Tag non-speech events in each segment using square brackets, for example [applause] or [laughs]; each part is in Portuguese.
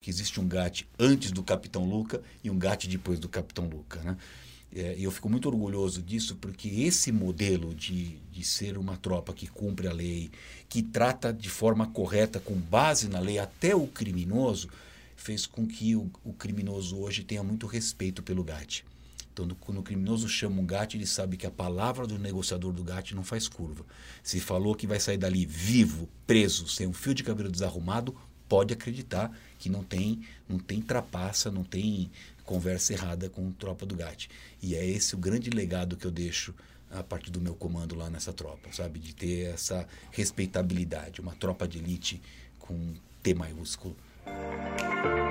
que existe um GAT antes do Capitão Luca e um GAT depois do Capitão Luca. Né? É, eu fico muito orgulhoso disso, porque esse modelo de, de ser uma tropa que cumpre a lei, que trata de forma correta, com base na lei, até o criminoso, fez com que o, o criminoso hoje tenha muito respeito pelo GAT. Então, quando o criminoso chama um GAT, ele sabe que a palavra do negociador do GAT não faz curva. Se falou que vai sair dali vivo, preso, sem um fio de cabelo desarrumado, pode acreditar que não tem, não tem trapaça, não tem conversa errada com tropa do GAT. E é esse o grande legado que eu deixo a partir do meu comando lá nessa tropa, sabe? De ter essa respeitabilidade, uma tropa de elite com T maiúsculo.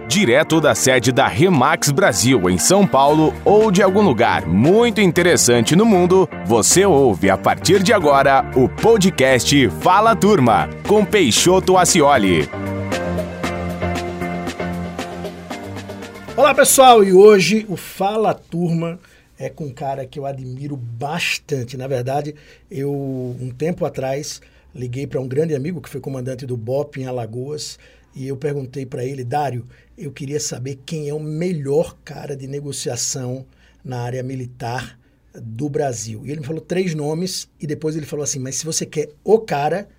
Direto da sede da Remax Brasil, em São Paulo, ou de algum lugar muito interessante no mundo, você ouve a partir de agora o podcast Fala Turma, com Peixoto Acioli. Olá pessoal, e hoje o Fala Turma é com um cara que eu admiro bastante. Na verdade, eu um tempo atrás liguei para um grande amigo que foi comandante do BOP em Alagoas e eu perguntei para ele, Dário, eu queria saber quem é o melhor cara de negociação na área militar do Brasil. E ele me falou três nomes e depois ele falou assim: mas se você quer o cara,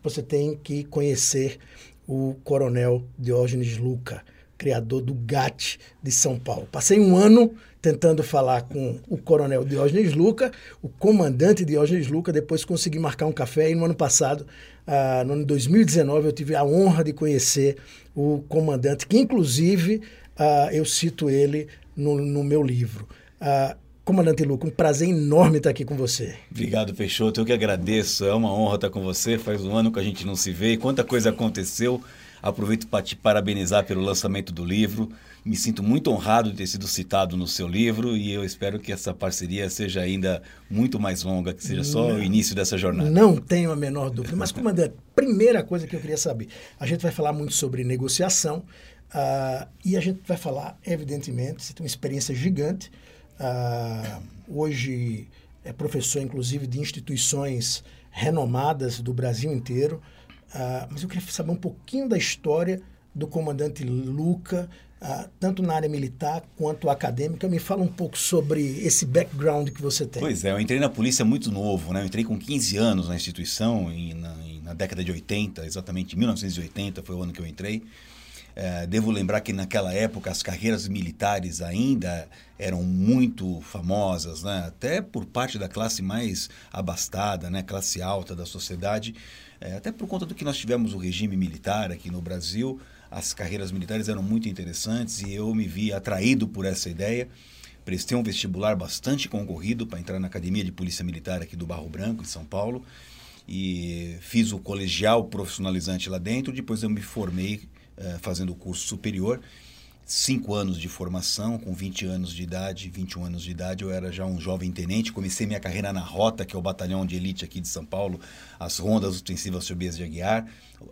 você tem que conhecer o Coronel Diógenes Luca criador do GAT de São Paulo. Passei um ano tentando falar com o coronel Diógenes Luca, o comandante Diógenes Luca, depois consegui marcar um café e no ano passado, ah, no ano 2019, eu tive a honra de conhecer o comandante, que inclusive ah, eu cito ele no, no meu livro. Ah, Comandante Luca, um prazer enorme estar aqui com você. Obrigado, Peixoto. Eu que agradeço. É uma honra estar com você. Faz um ano que a gente não se vê. Quanta coisa aconteceu. Aproveito para te parabenizar pelo lançamento do livro. Me sinto muito honrado de ter sido citado no seu livro e eu espero que essa parceria seja ainda muito mais longa, que seja só não, o início dessa jornada. Não tenho a menor dúvida. Mas, comandante, [laughs] primeira coisa que eu queria saber: a gente vai falar muito sobre negociação uh, e a gente vai falar, evidentemente, você tem uma experiência gigante. Uh, hoje é professor, inclusive, de instituições renomadas do Brasil inteiro. Uh, mas eu queria saber um pouquinho da história do comandante Luca, uh, tanto na área militar quanto acadêmica. Me fala um pouco sobre esse background que você tem. Pois é, eu entrei na polícia muito novo, né? Eu entrei com 15 anos na instituição, na, na década de 80, exatamente 1980 foi o ano que eu entrei. É, devo lembrar que naquela época as carreiras militares ainda eram muito famosas, né? até por parte da classe mais abastada, né? classe alta da sociedade. É, até por conta do que nós tivemos o regime militar aqui no Brasil, as carreiras militares eram muito interessantes e eu me vi atraído por essa ideia. Prestei um vestibular bastante concorrido para entrar na Academia de Polícia Militar aqui do Barro Branco, em São Paulo, e fiz o colegial profissionalizante lá dentro. Depois eu me formei eh, fazendo o curso superior cinco anos de formação, com 20 anos de idade, 21 anos de idade, eu era já um jovem tenente. Comecei minha carreira na Rota, que é o batalhão de elite aqui de São Paulo, as Rondas Ostensivas Sobias de Aguiar,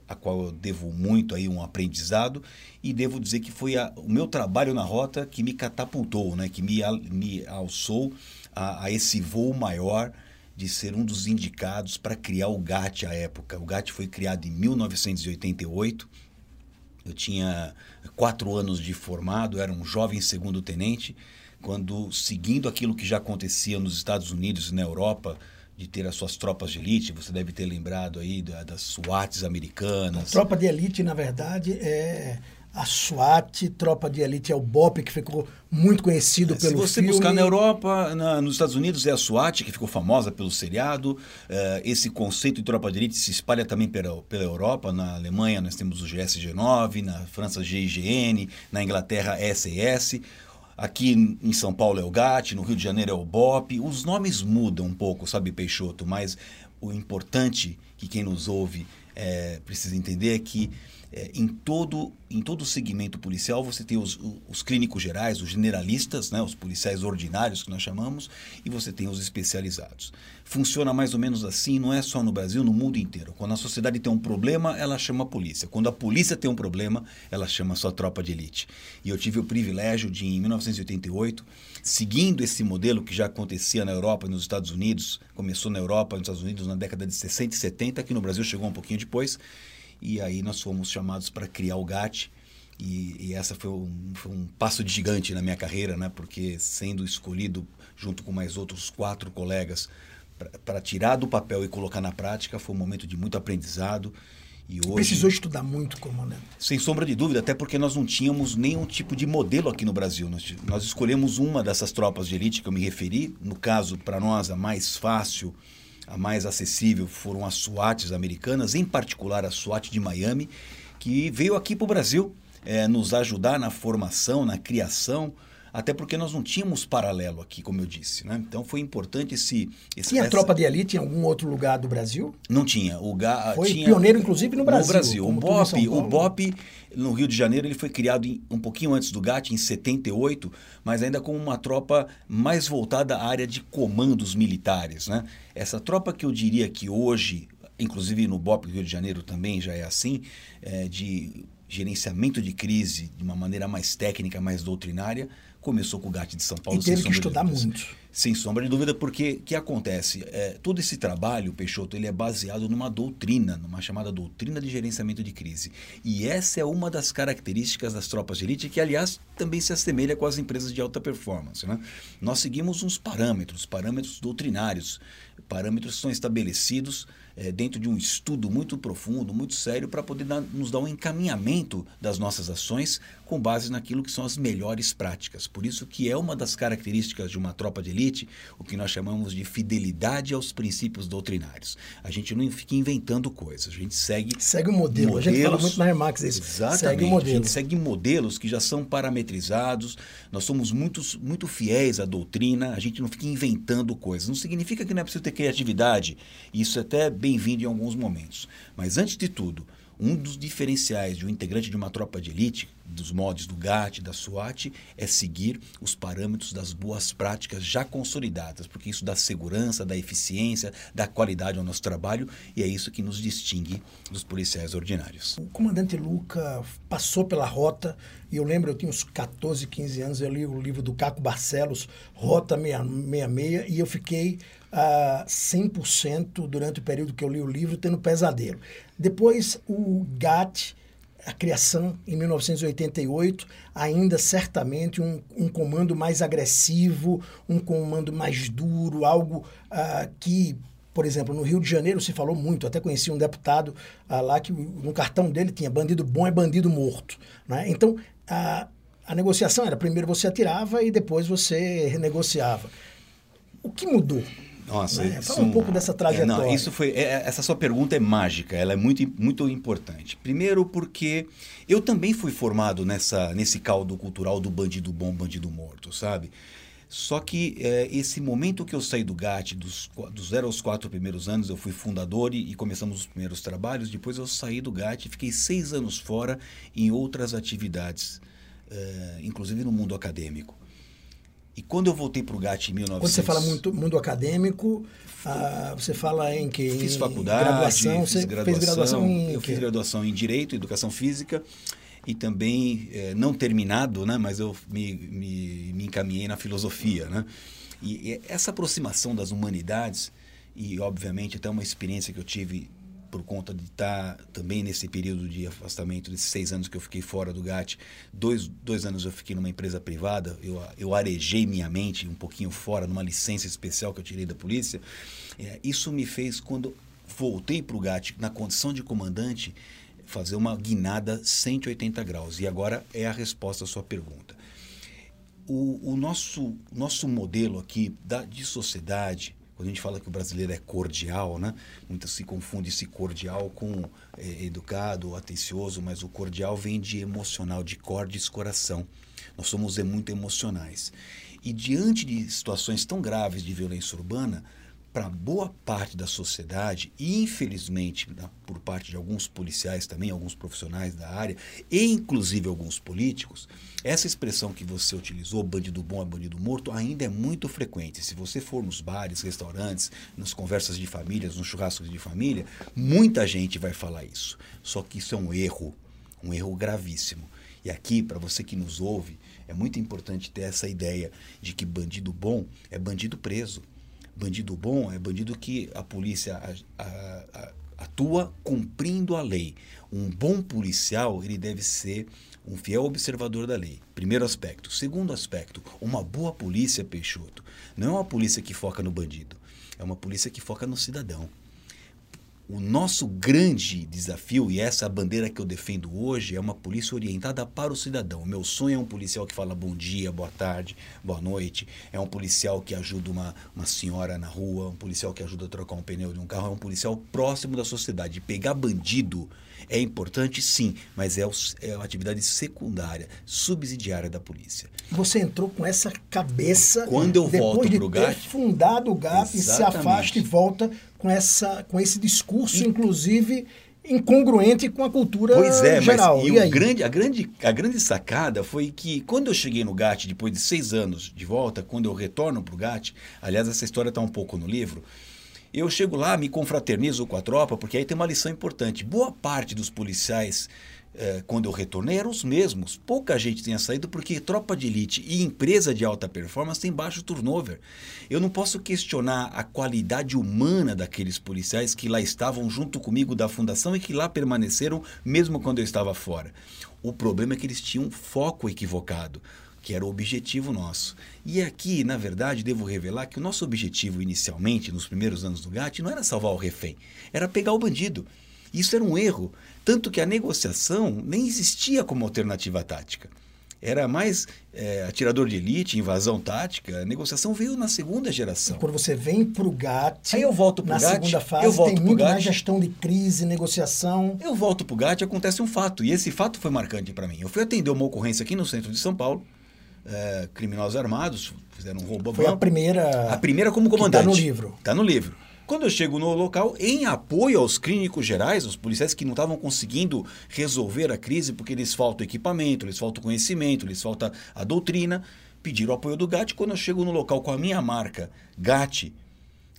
a qual eu devo muito aí um aprendizado. E devo dizer que foi a, o meu trabalho na Rota que me catapultou, né? que me, me alçou a, a esse voo maior de ser um dos indicados para criar o GAT à época. O GAT foi criado em 1988 eu tinha quatro anos de formado, era um jovem segundo tenente, quando, seguindo aquilo que já acontecia nos Estados Unidos e na Europa, de ter as suas tropas de elite, você deve ter lembrado aí das SWATs americanas. A tropa de elite, na verdade, é a SWAT, Tropa de Elite, é o BOP, que ficou muito conhecido é, pelo filme. Se você filme. buscar na Europa, na, nos Estados Unidos, é a SWAT, que ficou famosa pelo seriado. É, esse conceito de Tropa de Elite se espalha também pela, pela Europa. Na Alemanha, nós temos o GSG-9, na França, GIGN, na Inglaterra, SAS. Aqui em São Paulo é o GAT, no Rio de Janeiro é o BOP. Os nomes mudam um pouco, sabe, Peixoto? Mas o importante que quem nos ouve é, precisa entender é que é, em todo em todo o segmento policial você tem os, os clínicos gerais, os generalistas, né, os policiais ordinários que nós chamamos, e você tem os especializados. Funciona mais ou menos assim, não é só no Brasil, no mundo inteiro. Quando a sociedade tem um problema, ela chama a polícia. Quando a polícia tem um problema, ela chama a sua tropa de elite. E eu tive o privilégio de, em 1988, seguindo esse modelo que já acontecia na Europa e nos Estados Unidos, começou na Europa nos Estados Unidos na década de 60 e 70, aqui no Brasil chegou um pouquinho depois, e aí nós fomos chamados para criar o GAT, E, e essa foi um, foi um passo de gigante na minha carreira, né? Porque sendo escolhido junto com mais outros quatro colegas para tirar do papel e colocar na prática, foi um momento de muito aprendizado. E hoje, Precisou estudar muito, comandante. Sem sombra de dúvida, até porque nós não tínhamos nenhum tipo de modelo aqui no Brasil. Nós, nós escolhemos uma dessas tropas de elite que eu me referi. No caso, para nós, a mais fácil, a mais acessível foram as SWATs americanas, em particular a SWAT de Miami, que veio aqui para o Brasil é, nos ajudar na formação, na criação até porque nós não tínhamos paralelo aqui, como eu disse. Né? Então foi importante esse. esse tinha essa... tropa de elite em algum outro lugar do Brasil? Não tinha. O Ga... Foi tinha... pioneiro, inclusive, no Brasil. No Brasil. O BOP, o BOP, no Rio de Janeiro, ele foi criado em, um pouquinho antes do GAT, em 78, mas ainda com uma tropa mais voltada à área de comandos militares. Né? Essa tropa que eu diria que hoje, inclusive no BOP do Rio de Janeiro também já é assim, é de gerenciamento de crise de uma maneira mais técnica, mais doutrinária, começou com o GAT de São Paulo. E teve que estudar muito. Sem sombra de dúvida, porque o que acontece? É, todo esse trabalho, Peixoto, ele é baseado numa doutrina, numa chamada doutrina de gerenciamento de crise. E essa é uma das características das tropas de elite, que, aliás, também se assemelha com as empresas de alta performance. Né? Nós seguimos uns parâmetros, parâmetros doutrinários, parâmetros que são estabelecidos é, dentro de um estudo muito profundo, muito sério, para poder dar, nos dar um encaminhamento das nossas ações com base naquilo que são as melhores práticas. Por isso que é uma das características de uma tropa de elite, o que nós chamamos de fidelidade aos princípios doutrinários. A gente não fica inventando coisas, a gente segue segue o modelo. Modelos, a gente fala muito na Remax isso. Exatamente. Segue o modelo. A gente segue modelos que já são parametrizados. Nós somos muito, muito fiéis à doutrina. A gente não fica inventando coisas. Não significa que não é preciso ter criatividade. Isso é até bem-vindo em alguns momentos. Mas antes de tudo, um dos diferenciais de um integrante de uma tropa de elite, dos mods do GAT, da SWAT, é seguir os parâmetros das boas práticas já consolidadas, porque isso dá segurança, dá eficiência, dá qualidade ao nosso trabalho e é isso que nos distingue dos policiais ordinários. O comandante Luca passou pela rota e eu lembro, eu tinha uns 14, 15 anos, eu li o livro do Caco Barcelos, Rota 66, e eu fiquei uh, 100% durante o período que eu li o livro tendo pesadelo. Depois, o GAT, a criação em 1988, ainda certamente um, um comando mais agressivo, um comando mais duro, algo uh, que por exemplo, no Rio de Janeiro se falou muito, até conheci um deputado uh, lá que no cartão dele tinha bandido bom é bandido morto. Né? Então, a, a negociação era primeiro você atirava e depois você renegociava. O que mudou? Nossa, né? Fala um pouco dessa trajetória. É, não, isso foi, é, essa sua pergunta é mágica, ela é muito, muito importante. Primeiro porque eu também fui formado nessa, nesse caldo cultural do bandido bom, bandido morto, sabe? Só que é, esse momento que eu saí do GAT, dos, dos zero aos quatro primeiros anos, eu fui fundador e, e, começamos os primeiros trabalhos. Depois eu saí do GAT e fiquei seis anos fora em outras atividades, é, inclusive no mundo acadêmico. E quando eu voltei para o GAT em 1900... Quando você fala muito mundo acadêmico, ah, você fala em que? Fiz faculdade, graduação, fiz você graduação, fez graduação em Eu fiz graduação em Direito, Educação Física e também, é, não terminado, né, mas eu me, me, me encaminhei na filosofia. Né? E, e essa aproximação das humanidades, e obviamente até uma experiência que eu tive por conta de estar também nesse período de afastamento, desses seis anos que eu fiquei fora do GAT, dois, dois anos eu fiquei numa empresa privada, eu, eu arejei minha mente um pouquinho fora, numa licença especial que eu tirei da polícia. É, isso me fez, quando voltei para o GAT, na condição de comandante, fazer uma guinada 180 graus. E agora é a resposta à sua pergunta. O, o nosso, nosso modelo aqui da, de sociedade, quando a gente fala que o brasileiro é cordial, né? Muitas se confunde esse cordial com é, educado, atencioso, mas o cordial vem de emocional, de cordes, coração. Nós somos é, muito emocionais. E diante de situações tão graves de violência urbana, para boa parte da sociedade, e infelizmente por parte de alguns policiais também, alguns profissionais da área, e inclusive alguns políticos, essa expressão que você utilizou, bandido bom é bandido morto, ainda é muito frequente. Se você for nos bares, restaurantes, nas conversas de famílias, nos churrascos de família, muita gente vai falar isso. Só que isso é um erro, um erro gravíssimo. E aqui, para você que nos ouve, é muito importante ter essa ideia de que bandido bom é bandido preso Bandido bom é bandido que a polícia atua cumprindo a lei. Um bom policial ele deve ser um fiel observador da lei. Primeiro aspecto. Segundo aspecto, uma boa polícia, Peixoto, não é uma polícia que foca no bandido, é uma polícia que foca no cidadão. O nosso grande desafio, e essa é a bandeira que eu defendo hoje, é uma polícia orientada para o cidadão. O meu sonho é um policial que fala bom dia, boa tarde, boa noite. É um policial que ajuda uma, uma senhora na rua, um policial que ajuda a trocar um pneu de um carro. É um policial próximo da sociedade. Pegar bandido é importante, sim, mas é, o, é uma atividade secundária, subsidiária da polícia. Você entrou com essa cabeça. Quando eu volto para o GAT. fundado o GAP, e se afasta e volta com, essa, com esse discurso, inclusive incongruente com a cultura pois é, geral. Mas, e, e o grande, a, grande, a grande sacada foi que quando eu cheguei no GAT, depois de seis anos de volta, quando eu retorno para o GAT, aliás, essa história está um pouco no livro, eu chego lá, me confraternizo com a tropa, porque aí tem uma lição importante. Boa parte dos policiais eh, quando eu retornei, eram os mesmos. Pouca gente tinha saído porque tropa de elite e empresa de alta performance tem baixo turnover. Eu não posso questionar a qualidade humana daqueles policiais que lá estavam junto comigo da fundação e que lá permaneceram mesmo quando eu estava fora. O problema é que eles tinham foco equivocado que era o objetivo nosso. E aqui, na verdade, devo revelar que o nosso objetivo inicialmente, nos primeiros anos do GAT, não era salvar o refém, era pegar o bandido. Isso era um erro, tanto que a negociação nem existia como alternativa tática. Era mais é, atirador de elite, invasão tática. A negociação veio na segunda geração. Quando você vem para o GAT, Aí eu volto pro na segunda fase, eu volto tem muito GAT, mais gestão de crise, negociação. Eu volto para o GAT e acontece um fato. E esse fato foi marcante para mim. Eu fui atender uma ocorrência aqui no centro de São Paulo. É, criminosos armados fizeram um roubo Foi a primeira. A primeira como comandante. Está no livro. Está no livro. Quando eu chego no local, em apoio aos clínicos gerais, os policiais que não estavam conseguindo resolver a crise porque lhes falta equipamento, lhes falta conhecimento, lhes falta a doutrina, pediram o apoio do GAT. Quando eu chego no local com a minha marca, GAT,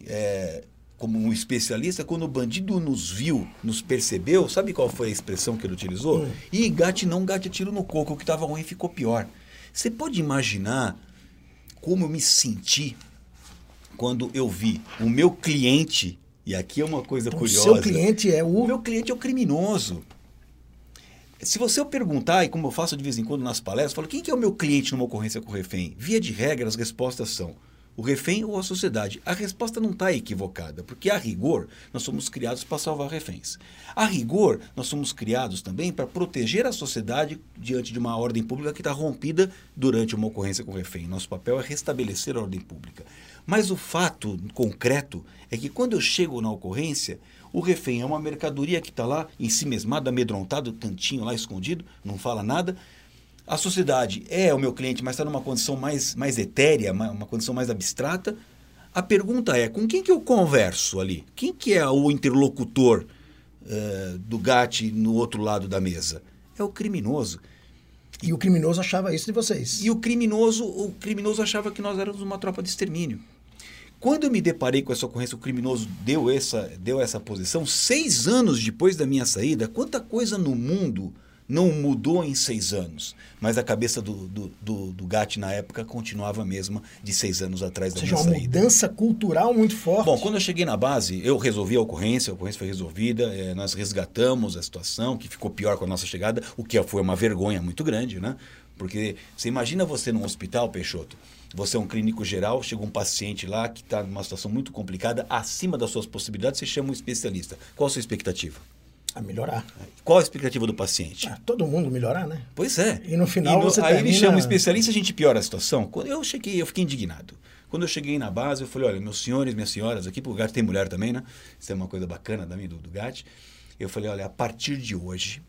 é, como um especialista, quando o bandido nos viu, nos percebeu, sabe qual foi a expressão que ele utilizou? Hum. E GAT não, GAT tiro no coco, o que estava ruim ficou pior. Você pode imaginar como eu me senti quando eu vi o meu cliente, e aqui é uma coisa então, curiosa. O seu cliente é o. O meu cliente é o criminoso. Se você perguntar, e como eu faço de vez em quando nas palestras, eu falo, quem que é o meu cliente numa ocorrência com refém? Via de regra, as respostas são o refém ou a sociedade? A resposta não está equivocada, porque a rigor nós somos criados para salvar reféns. A rigor nós somos criados também para proteger a sociedade diante de uma ordem pública que está rompida durante uma ocorrência com refém. Nosso papel é restabelecer a ordem pública. Mas o fato concreto é que quando eu chego na ocorrência, o refém é uma mercadoria que está lá, em si mesmado, amedrontado, tantinho lá escondido, não fala nada, a sociedade é o meu cliente, mas está numa condição mais, mais etérea, uma condição mais abstrata. A pergunta é, com quem que eu converso ali? Quem que é o interlocutor uh, do GAT no outro lado da mesa? É o criminoso. E o criminoso achava isso de vocês. E o criminoso, o criminoso achava que nós éramos uma tropa de extermínio. Quando eu me deparei com essa ocorrência, o criminoso deu essa, deu essa posição, seis anos depois da minha saída, quanta coisa no mundo não mudou em seis anos, mas a cabeça do, do, do, do Gatti na época continuava a mesma de seis anos atrás da Ou seja, minha uma mudança cultural muito forte. Bom, quando eu cheguei na base, eu resolvi a ocorrência, a ocorrência foi resolvida, é, nós resgatamos a situação, que ficou pior com a nossa chegada, o que foi uma vergonha muito grande, né? Porque você imagina você num hospital, Peixoto, você é um clínico geral, chega um paciente lá que está numa situação muito complicada, acima das suas possibilidades, você chama um especialista. Qual a sua expectativa? A melhorar. Qual a expectativa do paciente? Ah, todo mundo melhorar, né? Pois é. E no final e no, você Aí termina... ele chama um especialista, a gente piora a situação. Quando eu cheguei, eu fiquei indignado. Quando eu cheguei na base, eu falei, olha, meus senhores, minhas senhoras, aqui pro GAT tem mulher também, né? Isso é uma coisa bacana também do, do GAT. Eu falei, olha, a partir de hoje,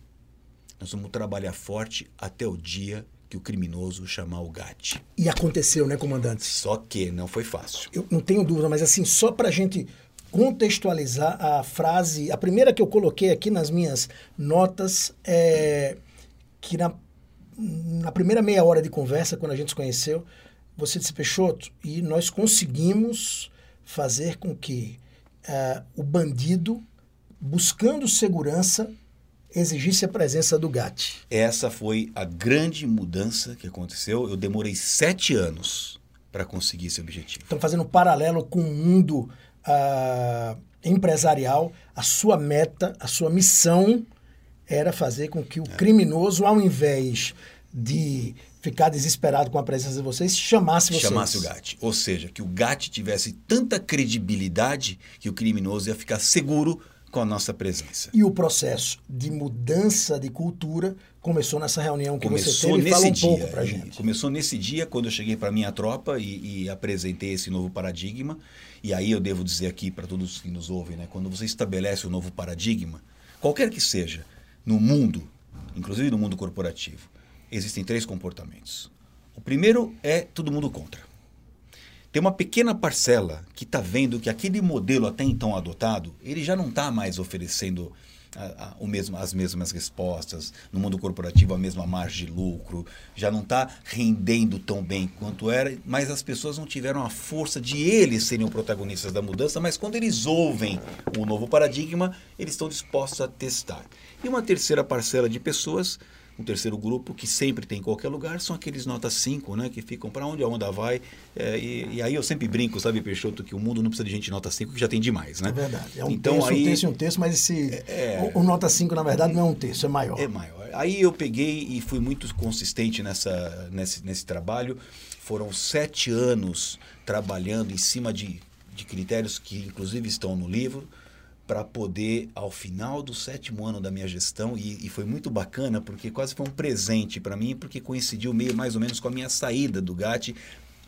nós vamos trabalhar forte até o dia que o criminoso chamar o GAT. E aconteceu, né, comandante? Só que não foi fácil. Eu não tenho dúvida, mas assim, só pra gente contextualizar a frase. A primeira que eu coloquei aqui nas minhas notas é que na, na primeira meia hora de conversa, quando a gente se conheceu, você disse, Peixoto, e nós conseguimos fazer com que uh, o bandido, buscando segurança, exigisse a presença do GAT. Essa foi a grande mudança que aconteceu. Eu demorei sete anos para conseguir esse objetivo. Então, fazendo um paralelo com o mundo empresarial, a sua meta, a sua missão era fazer com que o criminoso, ao invés de ficar desesperado com a presença de vocês, chamasse vocês. Chamasse o GAT. Ou seja, que o GAT tivesse tanta credibilidade que o criminoso ia ficar seguro com a nossa presença. E o processo de mudança de cultura começou nessa reunião que começou você teve. nesse Fala um dia, pouco pra e gente. Começou nesse dia, quando eu cheguei para minha tropa e, e apresentei esse novo paradigma. E aí eu devo dizer aqui para todos que nos ouvem, né? quando você estabelece um novo paradigma, qualquer que seja, no mundo, inclusive no mundo corporativo, existem três comportamentos. O primeiro é todo mundo contra. Tem uma pequena parcela que está vendo que aquele modelo até então adotado, ele já não está mais oferecendo a, a, o mesmo, as mesmas respostas, no mundo corporativo a mesma margem de lucro, já não está rendendo tão bem quanto era, mas as pessoas não tiveram a força de eles serem os protagonistas da mudança, mas quando eles ouvem o novo paradigma, eles estão dispostos a testar. E uma terceira parcela de pessoas um terceiro grupo que sempre tem em qualquer lugar são aqueles nota 5, né? Que ficam para onde a onda vai. É, e, e, aí eu sempre brinco, sabe, Peixoto, que o mundo não precisa de gente nota 5, que já tem demais, né? É verdade. É um então, texto, aí, um texto e um texto, mas esse. É, o, o, nota 5, na verdade, não é um texto, é maior. É maior. Aí eu peguei e fui muito consistente nessa, nesse, nesse trabalho. Foram sete anos trabalhando em cima de, de critérios que, inclusive, estão no livro para poder, ao final do sétimo ano da minha gestão, e, e foi muito bacana, porque quase foi um presente para mim, porque coincidiu meio mais ou menos com a minha saída do GAT,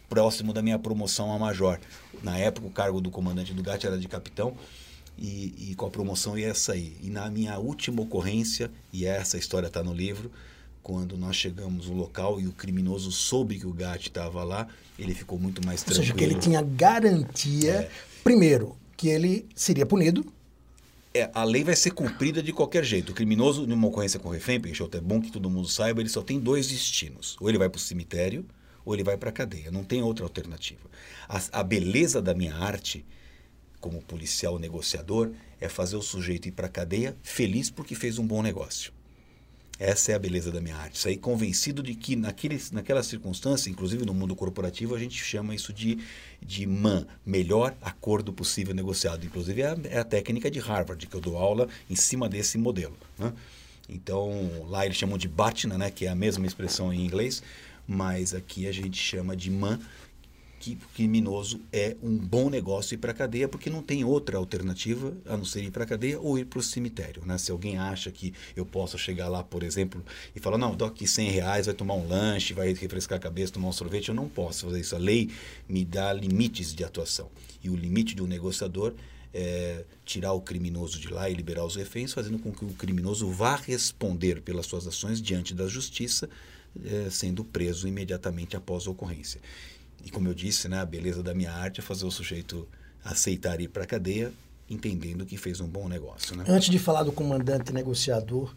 próximo da minha promoção a major. Na época, o cargo do comandante do GAT era de capitão, e, e com a promoção ia sair. E na minha última ocorrência, e essa história está no livro, quando nós chegamos no local e o criminoso soube que o GAT estava lá, ele ficou muito mais tranquilo. Ou seja, que ele tinha garantia, é. primeiro, que ele seria punido, é, a lei vai ser cumprida de qualquer jeito. O criminoso, numa ocorrência com refém, Peixoto, é bom que todo mundo saiba, ele só tem dois destinos. Ou ele vai para o cemitério, ou ele vai para a cadeia. Não tem outra alternativa. A, a, beleza da minha arte, como policial negociador, é fazer o sujeito ir para a cadeia feliz porque fez um bom negócio. Essa é a beleza da minha arte. Sair convencido de que naquele, naquela circunstância, inclusive no mundo corporativo, a gente chama isso de, de MAN, melhor acordo possível negociado. Inclusive é a, é a técnica de Harvard, que eu dou aula em cima desse modelo. Né? Então, lá eles chamam de BATNA, né, que é a mesma expressão em inglês, mas aqui a gente chama de MAN, que criminoso é um bom negócio ir para a cadeia, porque não tem outra alternativa a não ser ir para a cadeia ou ir para o cemitério. Né? Se alguém acha que eu posso chegar lá, por exemplo, e falar, não, dou aqui 100 reais, vai tomar um lanche, vai refrescar a cabeça, tomar um sorvete, eu não posso fazer isso. A lei me dá limites de atuação. E o limite de um negociador é tirar o criminoso de lá e liberar os reféns, fazendo com que o criminoso vá responder pelas suas ações diante da justiça, é, sendo preso imediatamente após a ocorrência. E como eu disse, né, a beleza da minha arte é fazer o sujeito aceitar ir para a cadeia, entendendo que fez um bom negócio. Né? Antes de falar do comandante negociador,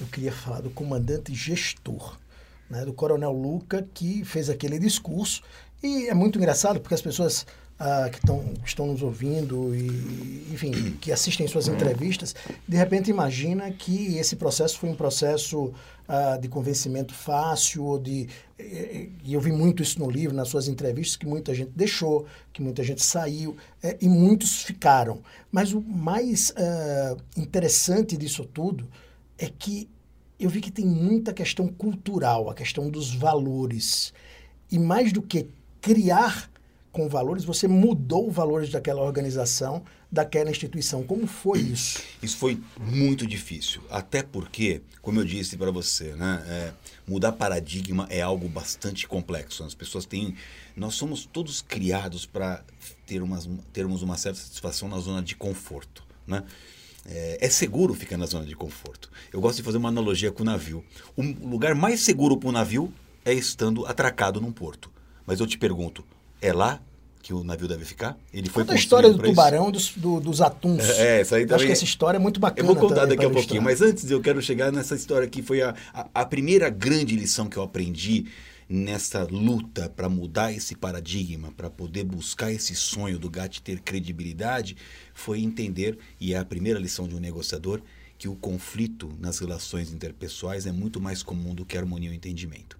eu queria falar do comandante gestor, né, do coronel Luca, que fez aquele discurso. E é muito engraçado porque as pessoas ah, que tão, estão nos ouvindo e, enfim, que assistem suas entrevistas, de repente imagina que esse processo foi um processo ah, de convencimento fácil, ou de, e eu vi muito isso no livro, nas suas entrevistas, que muita gente deixou, que muita gente saiu, é, e muitos ficaram. Mas o mais ah, interessante disso tudo é que eu vi que tem muita questão cultural, a questão dos valores. E mais do que criar com valores, você mudou os valores daquela organização, daquela instituição. Como foi isso? Isso foi muito difícil, até porque, como eu disse para você, né, é, mudar paradigma é algo bastante complexo. As pessoas têm, nós somos todos criados para ter umas, termos uma certa satisfação na zona de conforto, né? É, é, seguro ficar na zona de conforto. Eu gosto de fazer uma analogia com o navio. O lugar mais seguro para o navio é estando atracado num porto. Mas eu te pergunto, é lá que o navio deve ficar? Ele foi Conta a história do tubarão, dos, do, dos atuns. É, essa aí também... Acho que essa história é muito bacana. Eu vou contar daqui a pouquinho, mas antes eu quero chegar nessa história que foi a, a, a primeira grande lição que eu aprendi nessa luta para mudar esse paradigma, para poder buscar esse sonho do GAT ter credibilidade, foi entender, e é a primeira lição de um negociador, que o conflito nas relações interpessoais é muito mais comum do que a harmonia e entendimento.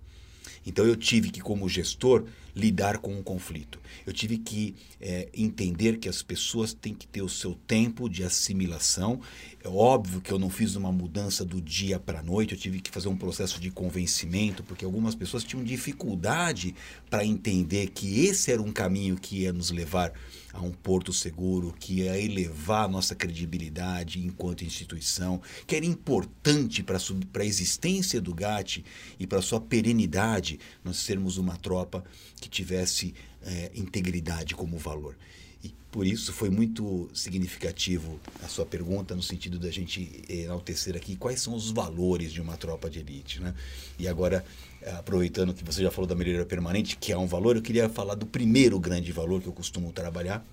Então eu tive que, como gestor, lidar com um conflito. Eu tive que é, entender que as pessoas têm que ter o seu tempo de assimilação. É óbvio que eu não fiz uma mudança do dia para a noite, eu tive que fazer um processo de convencimento, porque algumas pessoas tinham dificuldade para entender que esse era um caminho que ia nos levar a um porto seguro, que ia elevar a nossa credibilidade enquanto instituição, que era importante para a existência do GAT e para a sua perenidade nós sermos uma tropa que tivesse é, integridade como valor. E por isso foi muito significativo a sua pergunta, no sentido da gente enaltecer aqui quais são os valores de uma tropa de elite. Né? E agora, aproveitando que você já falou da melhoria permanente, que é um valor, eu queria falar do primeiro grande valor que eu costumo trabalhar,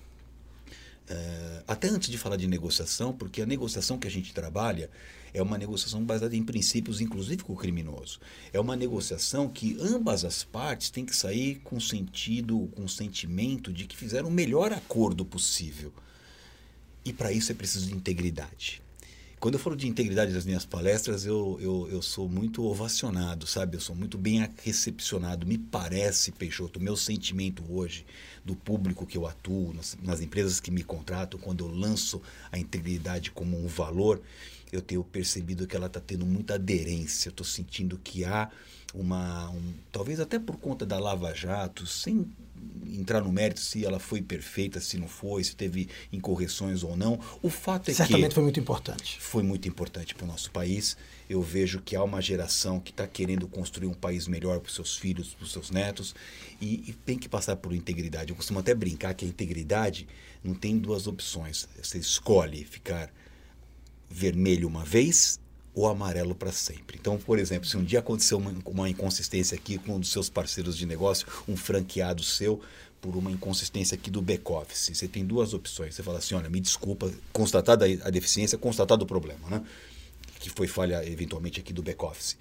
é, até antes de falar de negociação, porque a negociação que a gente trabalha é uma negociação baseada em princípios, inclusive com o criminoso. É uma negociação que ambas as partes têm que sair com sentido, com sentimento de que fizeram o melhor acordo possível. E para isso é preciso de integridade. Quando eu falo de integridade das minhas palestras, eu, eu, eu sou muito ovacionado, sabe? Eu sou muito bem recepcionado. Me parece, Peixoto, o meu sentimento hoje do público que eu atuo, nas, nas empresas que me contratam, quando eu lanço a integridade como um valor, eu tenho percebido que ela está tendo muita aderência. Estou sentindo que há uma. Um, talvez até por conta da Lava Jato, sem entrar no mérito se ela foi perfeita, se não foi, se teve incorreções ou não. O fato é Certamente que. Certamente foi muito importante. Foi muito importante para o nosso país. Eu vejo que há uma geração que está querendo construir um país melhor para os seus filhos, para os seus netos, e, e, tem que passar por integridade. Eu costumo até brincar que a integridade não tem duas opções. Você escolhe ficar vermelho uma vez ou amarelo para sempre. Então, por exemplo, se um dia aconteceu uma, uma inconsistência aqui com um dos seus parceiros de negócio, um franqueado seu, por uma inconsistência aqui do back-office, você tem duas opções. Você fala assim, olha, me desculpa, constatada a deficiência, constatado o problema, né? Que foi falha, eventualmente, aqui do back-office.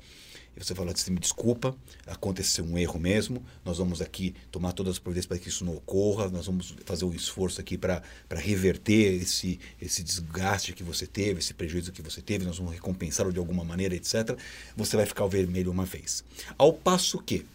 E você fala assim, me desculpa, aconteceu um erro mesmo, nós vamos aqui tomar todas as providências para que isso não ocorra, nós vamos fazer um esforço aqui para reverter esse, esse desgaste que você teve, esse prejuízo que você teve, nós vamos recompensá-lo de alguma maneira, etc. Você vai ficar vermelho uma vez. Ao passo que,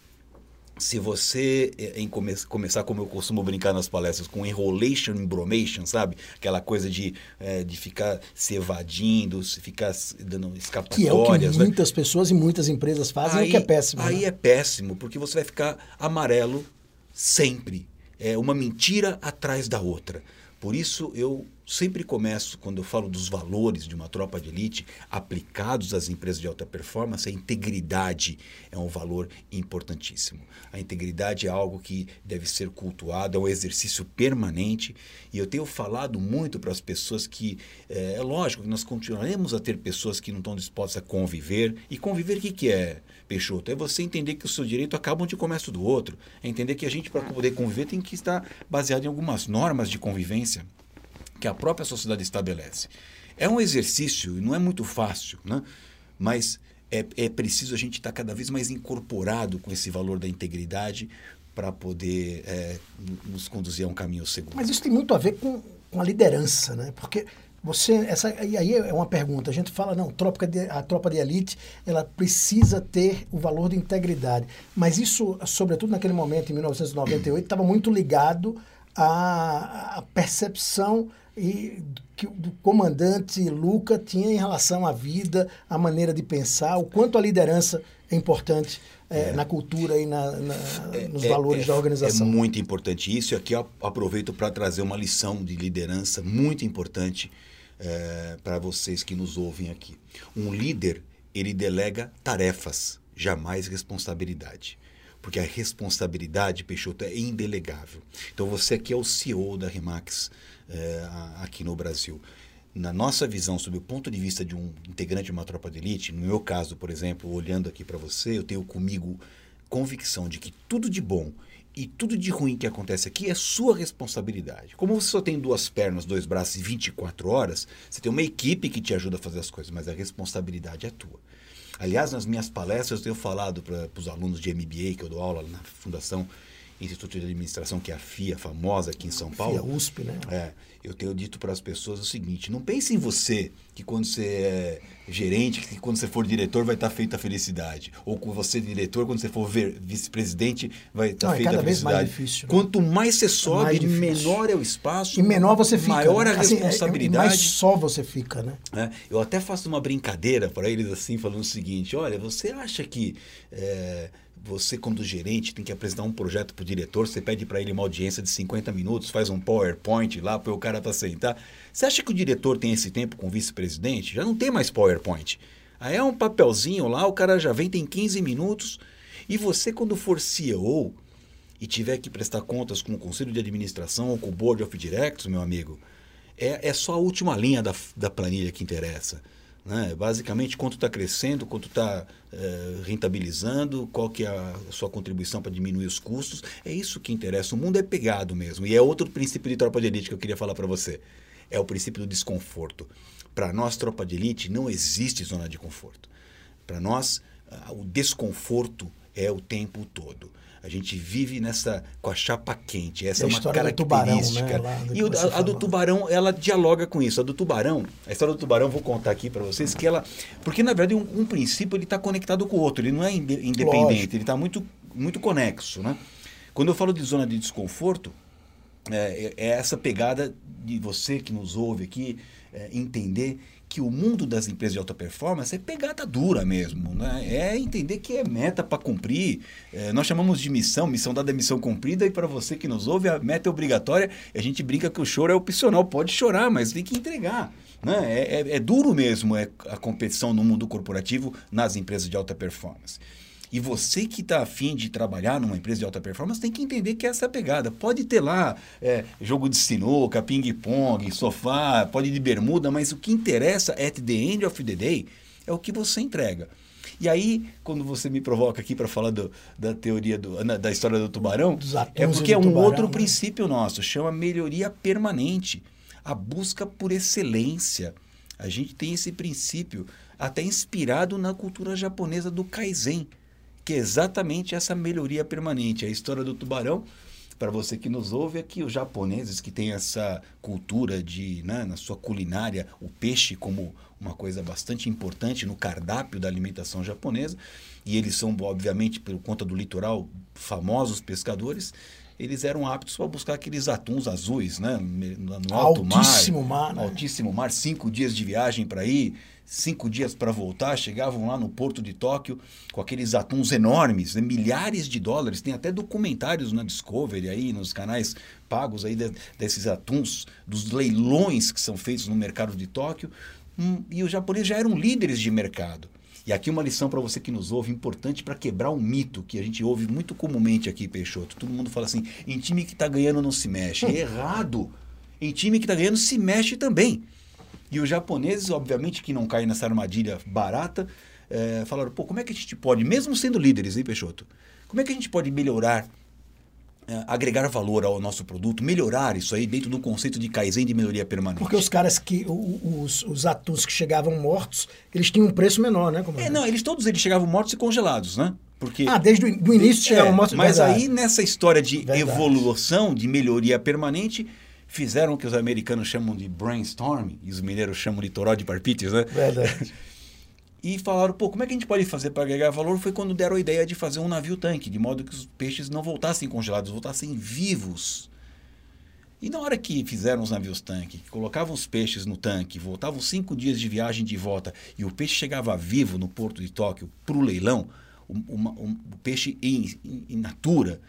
se você é, em come, começar, como eu costumo brincar nas palestras, com enrolation embromation, sabe? Aquela coisa de, é, de ficar se evadindo, se ficar dando escapatórias. Que é o que né? muitas pessoas e muitas empresas fazem, aí, o que é péssimo. Aí né? é péssimo, porque você vai ficar amarelo sempre. É uma mentira atrás da outra. Por isso eu sempre começo, quando eu falo dos valores de uma tropa de elite aplicados às empresas de alta performance, a integridade é um valor importantíssimo. A integridade é algo que deve ser cultuado, é um exercício permanente. E eu tenho falado muito para as pessoas que é, é, lógico que nós continuaremos a ter pessoas que não estão dispostas a conviver. E conviver o que, que é, Peixoto? É você entender que o seu direito acaba onde começa o do outro. É entender que a gente, para poder conviver, tem que estar baseado em algumas normas de convivência que a própria sociedade estabelece. É um exercício, e não é muito fácil, né? mas é, é preciso a gente estar tá cada vez mais incorporado com esse valor da integridade para poder é, nos conduzir a um caminho seguro. Mas isso tem muito a ver com, com a liderança, né? Porque você, essa, e aí é uma pergunta. A gente fala, não, tropa de, a tropa de elite, ela precisa ter o valor de integridade. Mas isso, sobretudo naquele momento, em 1998, estava muito ligado à, à percepção e que o comandante Luca tinha em relação à vida, à maneira de pensar, o quanto a liderança é importante é, é. na cultura e na, na é, nos é, valores da organização. É muito importante isso, e aqui eu aproveito para trazer uma lição de liderança muito importante é, para vocês que nos ouvem aqui. Um líder, ele delega tarefas, jamais responsabilidade porque a responsabilidade, Peixoto, é indelegável. Então você aqui é o CEO da Remax é, aqui no Brasil. Na nossa visão, sob o ponto de vista de um integrante de uma tropa de elite, no meu caso, por exemplo, olhando aqui para você, eu tenho comigo convicção de que tudo de bom e tudo de ruim que acontece aqui é sua responsabilidade. Como você só tem duas pernas, dois braços e 24 horas, você tem uma equipe que te ajuda a fazer as coisas, mas a responsabilidade é tua. Aliás, nas minhas palestras eu tenho falado para os alunos de MBA, que eu dou aula na Fundação Instituto de Administração, que é a FIA, famosa aqui em São Paulo. FIA USP, né? É, eu tenho dito para as pessoas o seguinte: não pense em você que quando você é gerente, que quando você for diretor vai estar feita a felicidade. Ou com você diretor, quando você for vice-presidente, vai estar não, feita é cada a felicidade. Vez mais difícil, né? Quanto mais você sobe, mais menor é o espaço. E menor você fica. Maior né? a responsabilidade. Assim, é, mais só você fica, né? É, eu até faço uma brincadeira para eles assim, falando o seguinte: olha, você acha que. É, você, como gerente, tem que apresentar um projeto para o diretor, você pede para ele uma audiência de 50 minutos, faz um PowerPoint lá para o cara para sentar. Você acha que o diretor tem esse tempo com o vice-presidente? Já não tem mais PowerPoint. Aí é um papelzinho lá, o cara já vem, tem 15 minutos. E você, quando for CEO e tiver que prestar contas com o conselho de administração ou com o board of directors, meu amigo, é, é só a última linha da, da planilha que interessa. Né? Basicamente, quanto está crescendo, quanto está é, rentabilizando, qual que é a sua contribuição para diminuir os custos. É isso que interessa. O mundo é pegado mesmo. E é outro princípio de tropa de elite que eu queria falar para você. É o princípio do desconforto. Para nós, tropa de elite, não existe zona de conforto. Para nós, o desconforto é o tempo todo. A gente vive nessa com a chapa quente. Essa é, é uma característica. Tubarão, né? E o, a, a, do tubarão, ela dialoga com isso. A do tubarão, a história do tubarão, vou contar aqui para vocês que ela, porque na verdade um, um princípio ele está conectado com o outro. Ele não é independente. Lógico. Ele está muito muito conexo, né? Quando eu falo de zona de desconforto, é, é essa pegada de você que nos ouve aqui é, entender que o mundo das empresas de alta performance é pegada dura mesmo, né? É entender que é meta para cumprir. É, nós chamamos de missão, missão dada é missão cumprida, e para você que nos ouve, a meta é obrigatória. a gente brinca que o choro é opcional, pode chorar, mas tem que entregar. Né? É, é, é duro mesmo é a competição no mundo corporativo nas empresas de alta performance. E você que está afim de trabalhar numa empresa de alta performance tem que entender que essa é a pegada. Pode ter lá é, jogo de sinuca, ping-pong, sofá, pode ir de bermuda, mas o que interessa at the end of the day é o que você entrega. E aí, quando você me provoca aqui para falar do, da teoria do, da história do tubarão, é porque é um tubarão, outro né? princípio nosso, chama melhoria permanente, a busca por excelência. A gente tem esse princípio até inspirado na cultura japonesa do kaizen que é exatamente essa melhoria permanente. A história do tubarão, para você que nos ouve, é que os japoneses que têm essa cultura de, né, na sua culinária, o peixe como uma coisa bastante importante no cardápio da alimentação japonesa, e eles são, obviamente, por conta do litoral, famosos pescadores, eles eram aptos para buscar aqueles atuns azuis, né? No alto altíssimo mar. mar né? Altíssimo mar, cinco dias de viagem para ir, cinco dias para voltar, chegavam lá no porto de Tóquio com aqueles atuns enormes, né? milhares de dólares. Tem até documentários na Discovery aí, nos canais pagos aí de, desses atuns, dos leilões que são feitos no mercado de Tóquio. Hum, e os japoneses já eram líderes de mercado. E aqui uma lição para você que nos ouve, importante para quebrar um mito que a gente ouve muito comumente aqui, Peixoto. Todo mundo fala assim, em time que está ganhando não se mexe. [laughs] Errado! Em time que está ganhando se mexe também. E os japoneses, obviamente, que não caem nessa armadilha barata, é, falaram: pô, como é que a gente pode, mesmo sendo líderes, hein, Peixoto? Como é que a gente pode melhorar, é, agregar valor ao nosso produto, melhorar isso aí dentro do conceito de Kaizen de melhoria permanente? Porque os caras que, os, os que chegavam mortos, eles tinham um preço menor, né? É, não, eles todos eles chegavam mortos e congelados, né? Porque, ah, desde o início chegavam é, mortos. Mas verdade. aí, nessa história de verdade. evolução, de melhoria permanente fizeram o que os americanos chamam de brainstorming, e os mineiros chamam de toró de parpites, né? Verdade. [laughs] e falaram, pô, como é que a gente pode fazer para agregar valor? Foi quando deram a ideia de fazer um navio-tanque, de modo que os peixes não voltassem congelados, voltassem vivos. E na hora que fizeram os navios-tanque, colocavam os peixes no tanque, voltavam cinco dias de viagem de volta, e o peixe chegava vivo no porto de Tóquio para o leilão, o, um, peixe in, in, in natura,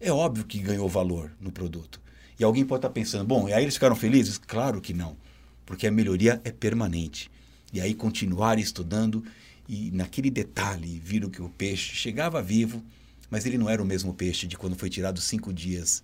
é óbvio que ganhou valor no produto. E alguém pode estar pensando, bom, e aí eles ficaram felizes? Claro que não, porque a melhoria é permanente. E aí continuar estudando e naquele detalhe viram que o peixe chegava vivo, mas ele não era o mesmo peixe de quando foi tirado cinco dias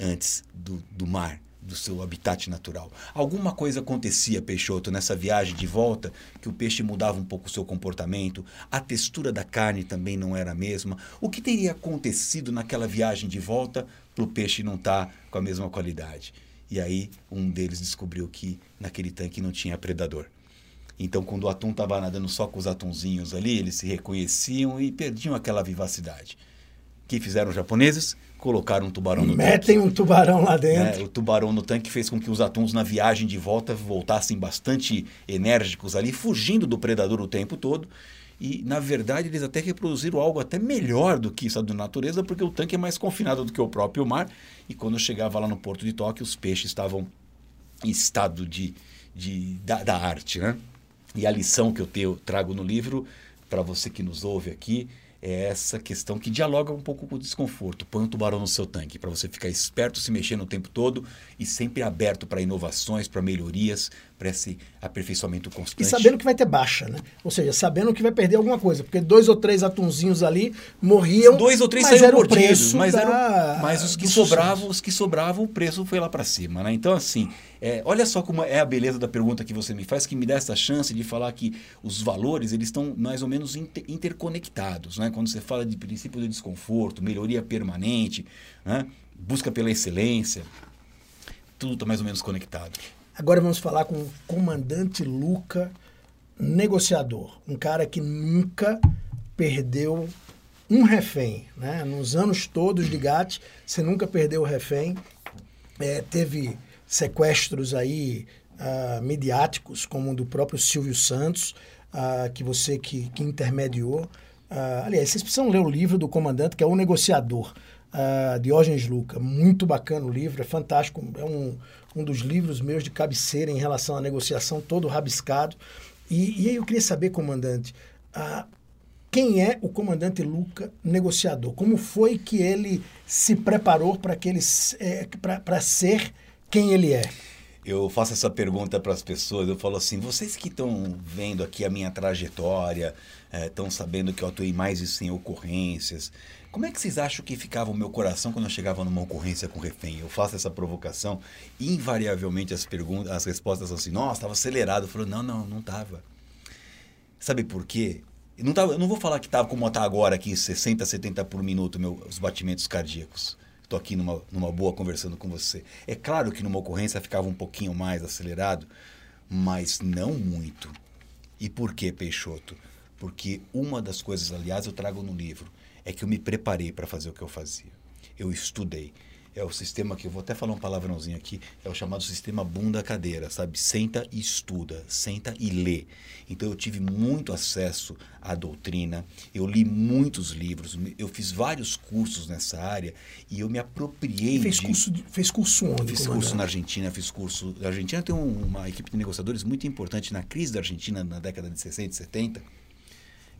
antes do, do mar, do seu habitat natural. Alguma coisa acontecia, Peixoto, nessa viagem de volta, que o peixe mudava um pouco o seu comportamento, a textura da carne também não era a mesma. O que teria acontecido naquela viagem de volta o peixe não estar tá com a mesma qualidade. E aí um deles descobriu que naquele tanque não tinha predador. Então, quando o atum estava nadando só com os atunzinhos ali, eles se reconheciam e perdiam aquela vivacidade. que fizeram os japoneses? Colocaram um tubarão no Metem tanque. um tubarão lá dentro. É, o tubarão no tanque fez com que os atuns na viagem de volta voltassem bastante enérgicos ali, fugindo do predador o tempo todo. E, na verdade, eles até reproduziram algo até melhor do que isso da natureza, porque o tanque é mais confinado do que o próprio mar. E quando eu chegava lá no porto de Tóquio, os peixes estavam em estado de, de, da, da arte. Né? E a lição que eu tenho, trago no livro, para você que nos ouve aqui, é essa questão que dialoga um pouco com o desconforto. Põe um tubarão no seu tanque para você ficar esperto, se mexendo o tempo todo e sempre aberto para inovações, para melhorias, para esse aperfeiçoamento constante. E sabendo que vai ter baixa, né? Ou seja, sabendo que vai perder alguma coisa, porque dois ou três atunzinhos ali morriam. Dois ou três saíram mordidos, mas, da- eram, mas os que sobravam, sucesso. os que sobravam, o preço foi lá para cima, né? Então assim, é, olha só como é a beleza da pergunta que você me faz, que me dá essa chance de falar que os valores eles estão mais ou menos inter- interconectados, né? Quando você fala de princípio do desconforto, melhoria permanente, né? Busca pela excelência, tudo está mais ou menos conectado. Agora vamos falar com o comandante Luca, negociador. Um cara que nunca perdeu um refém. Né? Nos anos todos de GATT, você nunca perdeu o refém. É, teve sequestros aí ah, midiáticos, como o do próprio Silvio Santos, ah, que você que, que intermediou. Ah, aliás, vocês precisam ler o livro do comandante, que é O Negociador, ah, Diógenes Luca. Muito bacana o livro, é fantástico. É um, um dos livros meus de cabeceira em relação à negociação, todo rabiscado. E, e aí eu queria saber, comandante, ah, quem é o comandante Luca negociador? Como foi que ele se preparou para é, para ser quem ele é? Eu faço essa pergunta para as pessoas, eu falo assim, vocês que estão vendo aqui a minha trajetória, estão sabendo que eu atuei mais de 100 ocorrências, como é que vocês acham que ficava o meu coração quando eu chegava numa ocorrência com refém? Eu faço essa provocação e invariavelmente as, perguntas, as respostas são assim, nossa, estava acelerado. Eu falo, não, não, não estava. Sabe por quê? Eu não, tava, eu não vou falar que estava como está agora aqui, 60, 70 por minuto, meu, os batimentos cardíacos. Estou aqui numa, numa boa conversando com você. É claro que numa ocorrência ficava um pouquinho mais acelerado, mas não muito. E por que, Peixoto? Porque uma das coisas, aliás, eu trago no livro, é que eu me preparei para fazer o que eu fazia. Eu estudei. É o sistema que eu vou até falar um palavrãozinho aqui, é o chamado sistema bunda-cadeira, sabe? Senta e estuda, senta e lê. Então eu tive muito acesso à doutrina, eu li muitos livros, eu fiz vários cursos nessa área e eu me apropriei Fez de... curso, fez curso onde? Fiz comandante? curso na Argentina, fiz curso. A Argentina tem um- uma equipe de negociadores muito importante. Na crise da Argentina, na década de 60 e 70,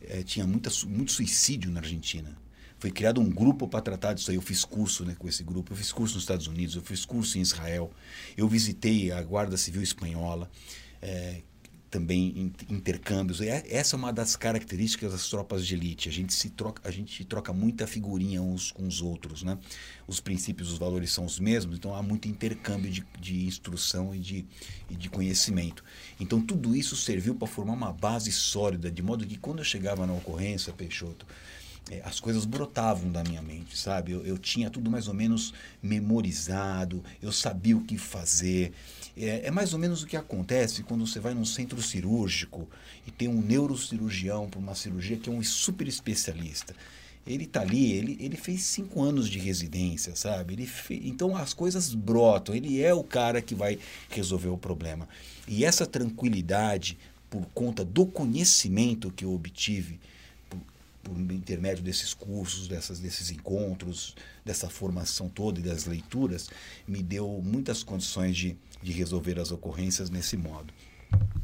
eh, tinha muita, muito suicídio na Argentina. Foi criado um grupo para tratar disso aí. Eu fiz curso né, com esse grupo. Eu fiz curso nos Estados Unidos, eu fiz curso em Israel. Eu visitei a Guarda Civil Espanhola. eh, também in- intercâmbios. É- Essa é uma das características das tropas de elite. A gente se troca, a gente troca muita figurinha uns com os outros, né? Os princípios, os valores são os mesmos, então há muito intercâmbio de, de instrução e de, e de conhecimento. Então tudo isso serviu para formar uma base sólida, de modo que quando eu chegava na ocorrência, Peixoto, é, as coisas brotavam da minha mente, sabe? Eu, eu tinha tudo mais ou menos memorizado, eu sabia o que fazer. É, é mais ou menos o que acontece quando você vai num centro cirúrgico e tem um neurocirurgião para uma cirurgia que é um super especialista. Ele está ali, ele, ele fez cinco anos de residência, sabe? Ele fe... Então as coisas brotam, ele é o cara que vai resolver o problema. E essa tranquilidade, por conta do conhecimento que eu obtive, por intermédio desses cursos, dessas, desses encontros, dessa formação toda e das leituras, me deu muitas condições de, de resolver as ocorrências nesse modo.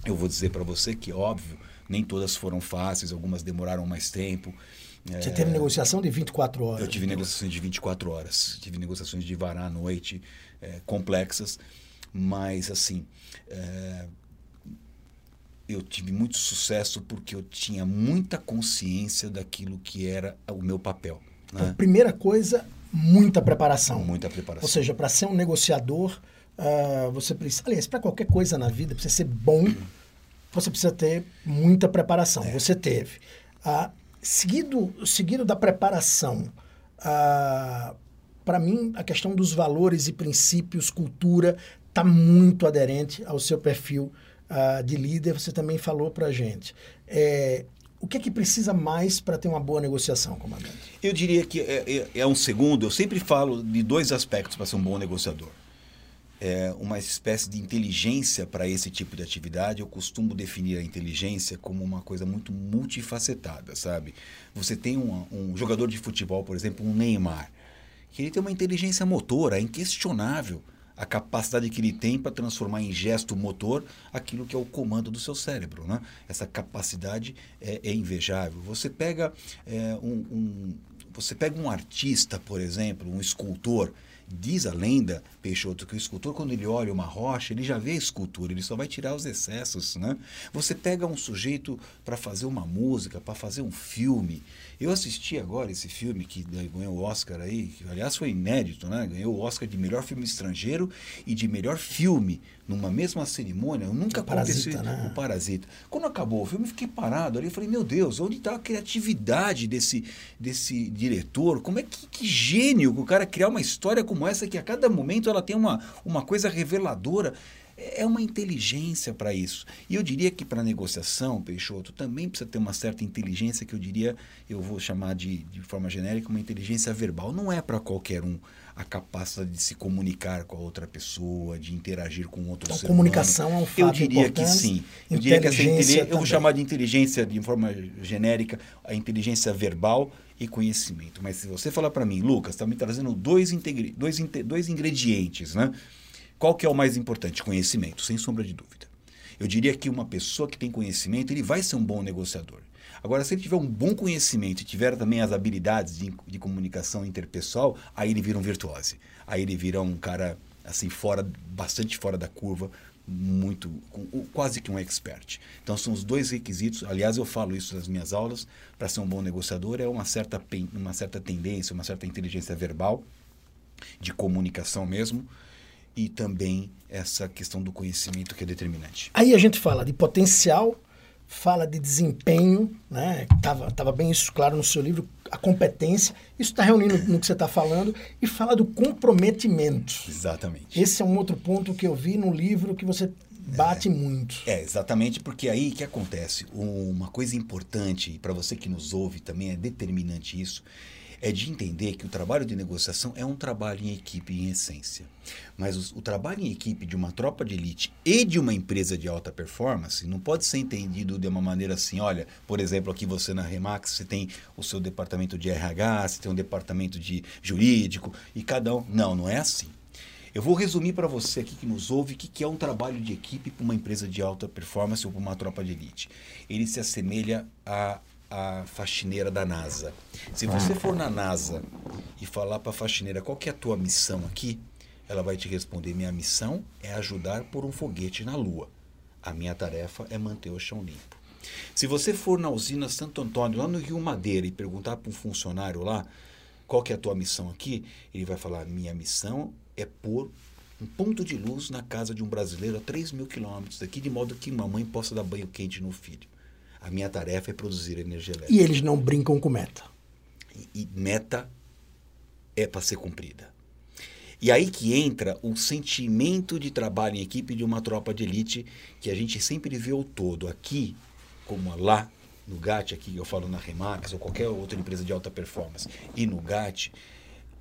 Eu vou dizer para você que, óbvio, nem todas foram fáceis, algumas demoraram mais tempo. Você teve negociação de 24 horas. Eu tive negociações de 24 horas, tive negociações de varar à noite, é, complexas, mas assim, é, eu tive muito sucesso porque eu tinha muita consciência daquilo que era o meu papel. Então, Né? primeira coisa, muita preparação. Muita preparação. Ou seja, para ser um negociador, ah, você precisa. Aliás, para qualquer coisa na vida, precisa ser bom, você precisa ter muita preparação. É. Você teve. Ah, seguido, seguido da preparação, para mim, a questão dos valores e princípios, cultura, está muito aderente ao seu perfil ah, de líder. Você também falou para a gente. É, o que é que precisa mais para ter uma boa negociação, comandante? Eu diria que é, é, é um segundo. Eu sempre falo de dois aspectos para ser um bom negociador. É uma espécie de inteligência para esse tipo de atividade. Eu costumo definir a inteligência como uma coisa muito multifacetada, sabe? Você tem um, um jogador de futebol, por exemplo, um Neymar, que ele tem uma inteligência motora é inquestionável a capacidade que ele tem para transformar em gesto motor aquilo que é o comando do seu cérebro. Né? Essa capacidade é, é invejável. Você pega, é, um, um, você pega um artista, por exemplo, um escultor, Diz a lenda, Peixoto, que o escultor, quando ele olha uma rocha, ele já vê a escultura, ele só vai tirar os excessos. Né? Você pega um sujeito para fazer uma música, para fazer um filme. Eu assisti agora esse filme que ganhou o Oscar aí, que aliás foi inédito, né? ganhou o Oscar de melhor filme estrangeiro e de melhor filme numa mesma cerimônia. Nunca aconteceu né? o Parasita. Quando acabou o filme, eu fiquei parado ali e falei, meu Deus, onde está a criatividade desse, desse diretor? Como é que, que gênio o cara criar uma história como essa que a cada momento ela tem uma, uma coisa reveladora é uma inteligência para isso. E eu diria que para negociação, Peixoto, também precisa ter uma certa inteligência que eu diria, eu vou chamar de, de forma genérica, uma inteligência verbal. Não é para qualquer um a capacidade de se comunicar com a outra pessoa, de interagir com outro então, ser comunicação humano. é um fato Eu diria que sim. Eu diria que essa inteligência, eu vou chamar de inteligência de forma genérica, a inteligência verbal e conhecimento. Mas se você falar para mim, Lucas, está me trazendo dois, dois, dois ingredientes, né? Qual que é o mais importante? Conhecimento, sem sombra de dúvida. Eu diria que uma pessoa que tem conhecimento, ele vai ser um bom negociador. Agora, se ele tiver um bom conhecimento e tiver também as habilidades de, de comunicação interpessoal, aí ele vira um virtuose. Aí ele vira um cara assim fora, bastante fora da curva, muito, quase que um expert. Então são os dois requisitos. Aliás, eu falo isso nas minhas aulas. Para ser um bom negociador é uma certa, uma certa tendência, uma certa inteligência verbal, de comunicação mesmo, e também essa questão do conhecimento que é determinante. Aí a gente fala de potencial, fala de desempenho, né? Tava, tava bem isso claro no seu livro, a competência. Isso está reunindo no que você está falando e fala do comprometimento. Exatamente. Esse é um outro ponto que eu vi no livro que você bate é, muito. É, exatamente, porque aí que acontece? Uma coisa importante, para você que nos ouve também é determinante isso, é de entender que o trabalho de negociação é um trabalho em equipe em essência. Mas o, o, trabalho em equipe de uma tropa de elite e de uma empresa de alta performance não pode ser entendido de uma maneira assim, olha, por exemplo, aqui você na Remax, você tem o seu departamento de RH, você tem um departamento de jurídico e cada um... Não, não é assim. Eu vou resumir para você aqui que nos ouve o que, que é um trabalho de equipe para uma empresa de alta performance ou para uma tropa de elite. Ele se assemelha a a faxineira da NASA. Se você for na NASA e falar para a faxineira qual que é a tua missão aqui, ela vai te responder: minha missão é ajudar por um foguete na Lua. A minha tarefa é manter o chão limpo. Se você for na usina Santo Antônio, lá no Rio Madeira, e perguntar para um funcionário lá qual que é a tua missão aqui, ele vai falar: minha missão é pôr um ponto de luz na casa de um brasileiro a 3 mil quilômetros daqui, de modo que uma mãe possa dar banho quente no filho. A minha tarefa é produzir energia elétrica. E eles não brincam com meta. E, e meta é para ser cumprida. E aí que entra o sentimento de trabalho em equipe de uma tropa de elite que a gente sempre vê o todo. Aqui, como lá, no GAT, aqui eu falo na Remax ou qualquer outra empresa de alta performance, e no GAT,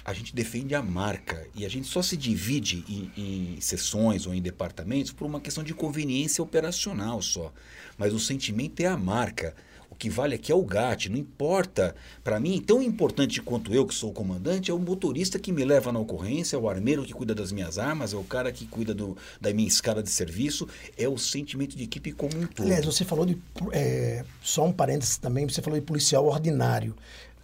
a gente defende a marca e a gente só se divide em, em sessões ou em departamentos por uma questão de conveniência operacional só. Mas o sentimento é a marca. O que vale aqui é o GAT, não importa. Para mim, tão importante quanto eu, que sou o comandante, é o motorista que me leva na ocorrência, é o armeiro que cuida das minhas armas, é o cara que cuida do, da minha escala de serviço, é o sentimento de equipe como um todo. Aliás, você falou de. É, só um parênteses também, você falou de policial ordinário.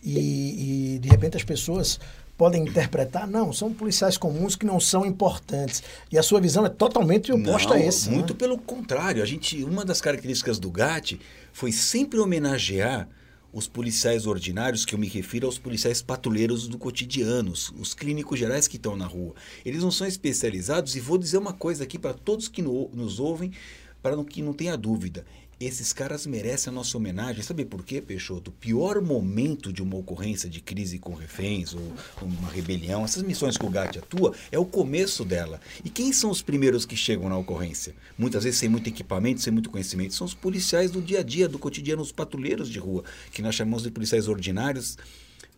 E, e de repente as pessoas podem interpretar, não, são policiais comuns que não são importantes. E a sua visão é totalmente oposta não, a esse. Muito né? pelo contrário. A gente, uma das características do GAT foi sempre homenagear os policiais ordinários, que eu me refiro aos policiais patrulheiros do cotidiano, os clínicos gerais que estão na rua. Eles não são especializados, e vou dizer uma coisa aqui para todos que no, nos ouvem, para que não tenha dúvida. Esses caras merecem a nossa homenagem. Sabe por quê, Peixoto? O pior momento de uma ocorrência de crise com reféns ou uma rebelião, essas missões que o GAT atua, é o começo dela. E quem são os primeiros que chegam na ocorrência? Muitas vezes sem muito equipamento, sem muito conhecimento. São os policiais do dia a dia, do cotidiano, os patrulheiros de rua, que nós chamamos de policiais ordinários,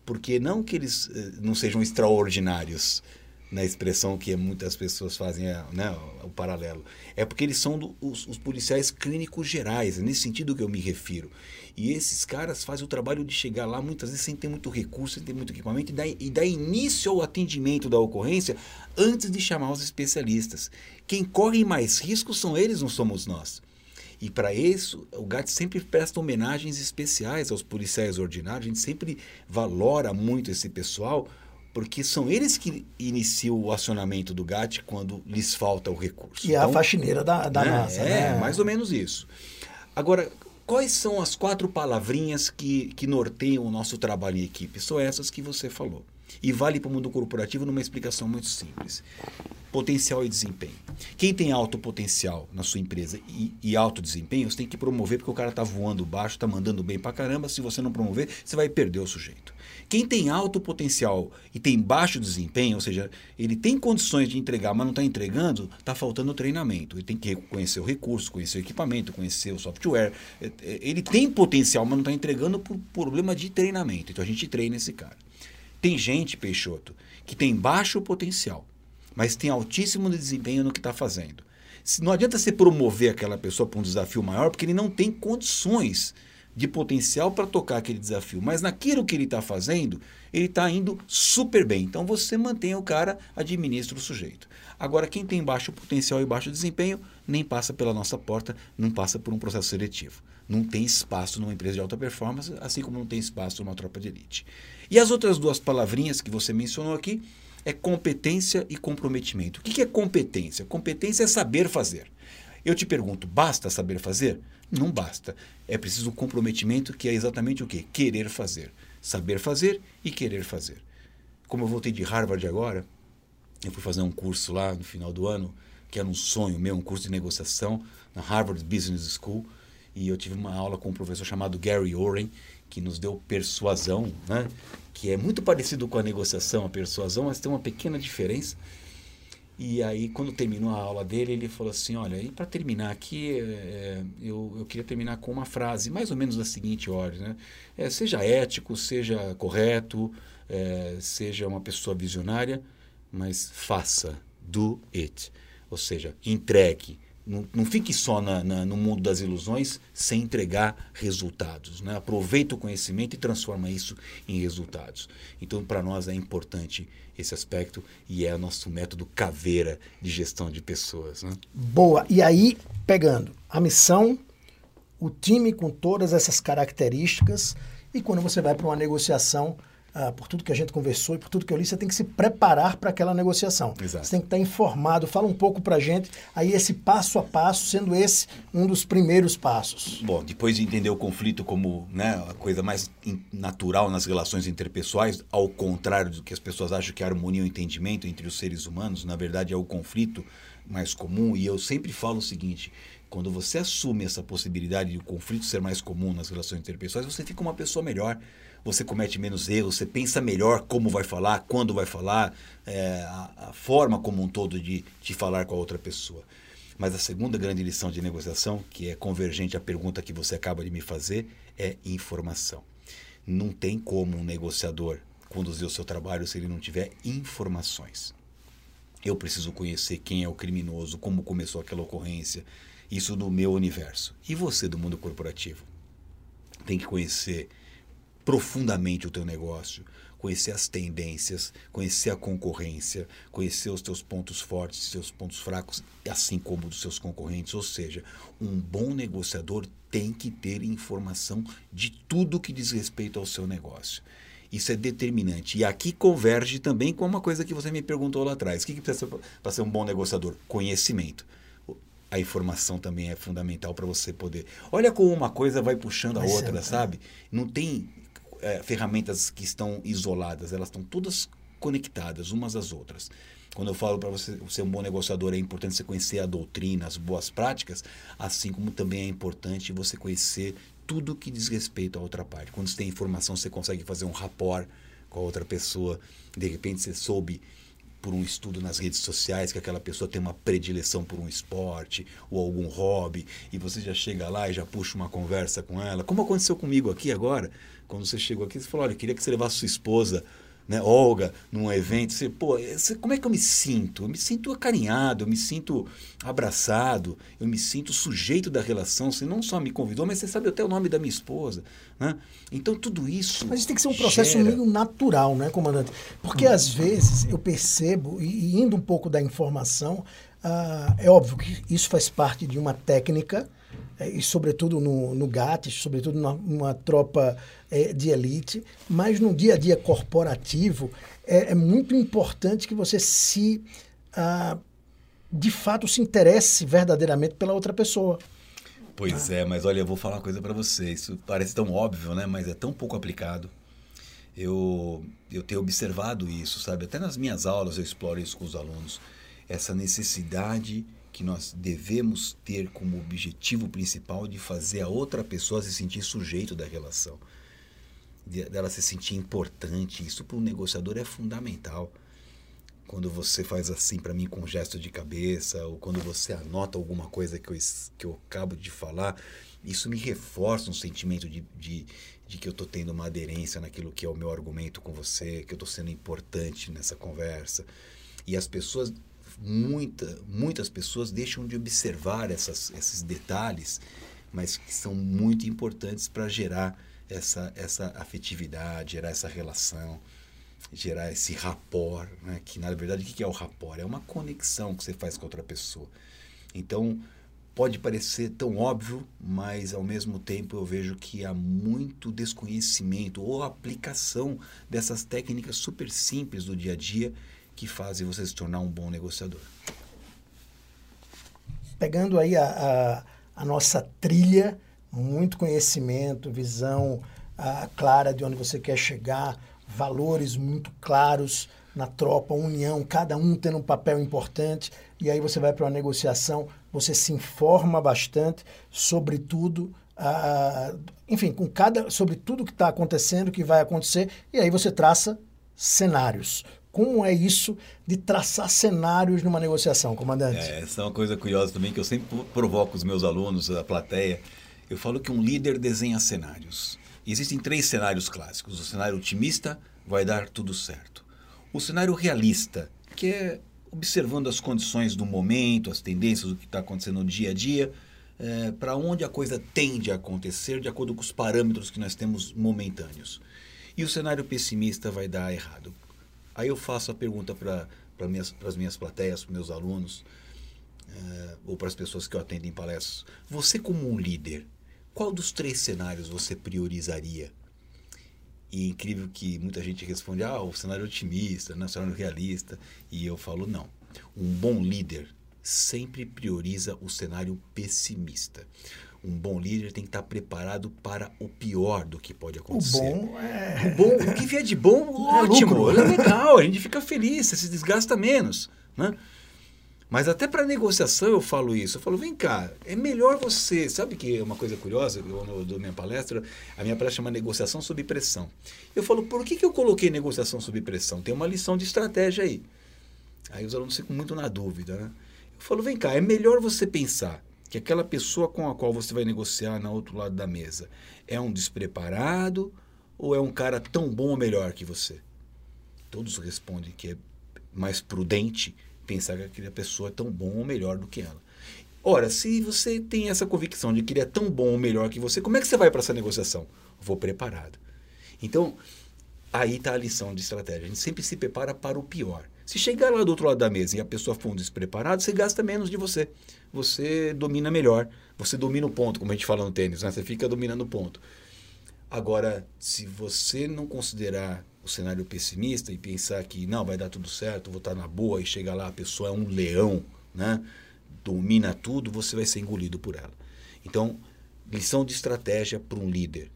porque não que eles eh, não sejam extraordinários, na expressão que muitas pessoas fazem é, né, o paralelo. É porque eles são do, os, os, policiais clínicos gerais, é nesse sentido que eu me refiro. E esses caras fazem o trabalho de chegar lá muitas vezes sem ter muito recurso, sem ter muito equipamento, e dar, e dar início ao atendimento da ocorrência antes de chamar os especialistas. Quem corre mais riscos são eles, não somos nós. E para isso, o GAT sempre presta homenagens especiais aos policiais ordinários, a gente sempre valora muito esse pessoal, porque são eles que iniciam o acionamento do GAT quando lhes falta o recurso. E então, a faxineira da, da né? massa. É, né? mais ou menos isso. Agora, quais são as quatro palavrinhas que, que norteiam o nosso trabalho em equipe? São essas que você falou. E vale para o mundo corporativo numa explicação muito simples. Potencial e desempenho. Quem tem alto potencial na sua empresa e, e alto desempenho, você tem que promover porque o cara está voando baixo, está mandando bem para caramba. Se você não promover, você vai perder o sujeito. Quem tem alto potencial e tem baixo desempenho, ou seja, ele tem condições de entregar, mas não está entregando, está faltando treinamento. Ele tem que conhecer o recurso, conhecer o equipamento, conhecer o software. É, é, ele tem potencial, mas não está entregando por problema de treinamento. Então a gente treina esse cara. Tem gente, Peixoto, que tem baixo potencial, mas tem altíssimo desempenho no que está fazendo. Não adianta você promover aquela pessoa para um desafio maior, porque ele não tem condições de potencial para tocar aquele desafio, mas naquilo que ele está fazendo, ele está indo super bem. Então você mantém o cara, administra o sujeito. Agora, quem tem baixo potencial e baixo desempenho, nem passa pela nossa porta, não passa por um processo seletivo. Não tem espaço numa empresa de alta performance, assim como não tem espaço numa tropa de elite. E as outras duas palavrinhas que você mencionou aqui é competência e comprometimento. O que é competência? Competência é saber fazer. Eu te pergunto, basta saber fazer? Não basta. É preciso um comprometimento que é exatamente o quê? Querer fazer. Saber fazer e querer fazer. Como eu voltei de Harvard agora, eu fui fazer um curso lá no final do ano, que era um sonho meu, um curso de negociação na Harvard Business School, e eu tive uma aula com um professor chamado Gary Oren, que nos deu persuasão, né? que é muito parecido com a negociação, a persuasão, mas tem uma pequena diferença. E aí, quando terminou a aula dele, ele falou assim: Olha, e para terminar aqui, é, eu, eu queria terminar com uma frase, mais ou menos da seguinte ordem: né? É, seja ético, seja correto, é, seja uma pessoa visionária, mas faça, do it. Ou seja, entregue, não, não fique só na, na, no mundo das ilusões sem entregar resultados. Né? Aproveita o conhecimento e transforma isso em resultados. Então, para nós é importante esse aspecto e é o nosso método caveira de gestão de pessoas. Né? Boa. E aí, pegando a missão, o time com todas essas características e quando você vai para uma negociação ah, por tudo que a gente conversou e por tudo que eu li, você tem que se preparar para aquela negociação. Exato. Você tem que estar informado. Fala um pouco para a gente aí esse passo a passo, sendo esse um dos primeiros passos. Bom, depois de entender o conflito como né, a coisa mais natural nas relações interpessoais, ao contrário do que as pessoas acham que é harmonia e entendimento entre os seres humanos, na verdade é o conflito mais comum. E eu sempre falo o seguinte: quando você assume essa possibilidade de o conflito ser mais comum nas relações interpessoais, você fica uma pessoa melhor você comete menos erros, você pensa melhor como vai falar, quando vai falar, é, a, a, forma como um todo de, de falar com a outra pessoa. Mas a segunda grande lição de negociação, que é convergente à pergunta que você acaba de me fazer, é informação. Não tem como um negociador conduzir o seu trabalho se ele não tiver informações. Eu preciso conhecer quem é o criminoso, como começou aquela ocorrência, isso no meu universo. E você do mundo corporativo? Tem que conhecer profundamente o teu negócio, conhecer as tendências, conhecer a concorrência, conhecer os teus pontos fortes, os teus pontos fracos, assim como dos seus concorrentes. Ou seja, um bom negociador tem que ter informação de tudo que diz respeito ao seu negócio. Isso é determinante. E aqui converge também com uma coisa que você me perguntou lá atrás. O que, que precisa para ser um bom negociador? Conhecimento. A informação também é fundamental para você poder. Olha como uma coisa vai puxando a outra, é, sabe? Não tem é, ferramentas que estão isoladas, elas estão todas conectadas umas às outras. Quando eu falo para você ser um bom negociador, é importante você conhecer a doutrina, as boas práticas, assim como também é importante você conhecer tudo que diz respeito à outra parte. Quando você tem informação, você consegue fazer um rapport com a outra pessoa. De repente, você soube por um estudo nas redes sociais que aquela pessoa tem uma predileção por um esporte ou algum hobby e você já chega lá e já puxa uma conversa com ela. Como aconteceu comigo aqui agora, quando você chegou aqui, você falou: olha, eu queria que você levasse sua esposa né, Olga, num evento, você, pô, você, como é que eu me sinto? Eu me sinto acarinhado, eu me sinto abraçado, eu me sinto sujeito da relação. Você não só me convidou, mas você sabe até o nome da minha esposa. Né? Então, tudo isso. Mas tem que ser um processo gera... meio natural, né, comandante? Porque hum. às vezes eu percebo, e indo um pouco da informação, ah, é óbvio que isso faz parte de uma técnica é, e sobretudo no, no GATS, sobretudo numa tropa é, de elite, mas no dia a dia corporativo é, é muito importante que você se ah, de fato se interesse verdadeiramente pela outra pessoa. Pois é, mas olha, eu vou falar uma coisa para você. Isso parece tão óbvio, né? Mas é tão pouco aplicado. Eu, eu tenho observado isso, sabe? Até nas minhas aulas eu exploro isso com os alunos. Essa necessidade que nós devemos ter como objetivo principal de fazer a outra pessoa se sentir sujeito da relação, dela se sentir importante. Isso para um negociador é fundamental. Quando você faz assim para mim com um gesto de cabeça, ou quando você anota alguma coisa que eu, que eu acabo de falar, isso me reforça um sentimento de, de, de que eu estou tendo uma aderência naquilo que é o meu argumento com você, que eu estou sendo importante nessa conversa. E as pessoas muita, muitas pessoas deixam de observar essas, esses detalhes, mas que são muito importantes para gerar essa, essa afetividade, gerar essa relação, gerar esse rapport, né? que na verdade o que é o rapport? É uma conexão que você faz com outra pessoa. Então, pode parecer tão óbvio, mas ao mesmo tempo eu vejo que há muito desconhecimento ou aplicação dessas técnicas super simples do dia a dia que fazem você se tornar um bom negociador. Pegando aí a, a, a nossa trilha, muito conhecimento, visão a, clara de onde você quer chegar, valores muito claros na tropa, união, cada um tendo um papel importante, e aí você vai para uma negociação, você se informa bastante sobre tudo, enfim, com cada, sobre tudo que está acontecendo, que vai acontecer, e aí você traça cenários. Como é isso de traçar cenários numa negociação, comandante? É, essa é uma coisa curiosa também que eu sempre provoco os meus alunos, a plateia. Eu falo que um líder desenha cenários. E existem três cenários clássicos. O cenário otimista vai dar tudo certo. O cenário realista, que é observando as condições do momento, as tendências do que está acontecendo no dia a dia, é, para onde a coisa tende a acontecer de acordo com os parâmetros que nós temos momentâneos. E o cenário pessimista vai dar errado. Aí eu faço a pergunta para minhas, as minhas plateias, para meus alunos, uh, ou para as pessoas que eu atendo em palestras. Você, como um líder, qual dos três cenários você priorizaria? E é incrível que muita gente responde, ah, o cenário otimista, né, o cenário realista. E eu falo, não. Um bom líder sempre prioriza o cenário pessimista um bom líder tem que estar preparado para o pior do que pode acontecer. O bom é... O, bom, o que vier de bom, [laughs] é ótimo. É, é legal, a gente fica feliz, você se desgasta menos. Né? Mas até para negociação eu falo isso. Eu falo, vem cá, é melhor você. Sabe que é uma coisa curiosa? Eu dou minha palestra, a minha palestra chama Negociação sob Pressão. Eu falo, por que, que eu coloquei negociação sob pressão? Tem uma lição de estratégia aí. Aí os alunos ficam muito na dúvida. Né? Eu falo, vem cá, é melhor você pensar que aquela pessoa com a qual você vai negociar no outro lado da mesa é um despreparado ou é um cara tão bom ou melhor que você? Todos respondem que é mais prudente pensar que aquela pessoa é tão bom ou melhor do que ela. Ora, se você tem essa convicção de que ele é tão bom ou melhor que você, como é que você vai para essa negociação? Vou preparado. Então, aí está a lição de estratégia. A gente sempre se prepara para o pior. Se chegar lá do outro lado da mesa e a pessoa for um despreparado, você gasta menos de você. Você domina melhor. Você domina o ponto, como a gente fala no tênis, né? Você fica dominando o ponto. Agora, se você não considerar o cenário pessimista e pensar que não, vai dar tudo certo, vou estar na boa e chegar lá a pessoa é um leão, né? Domina tudo, você vai ser engolido por ela. Então, lição de estratégia para um líder.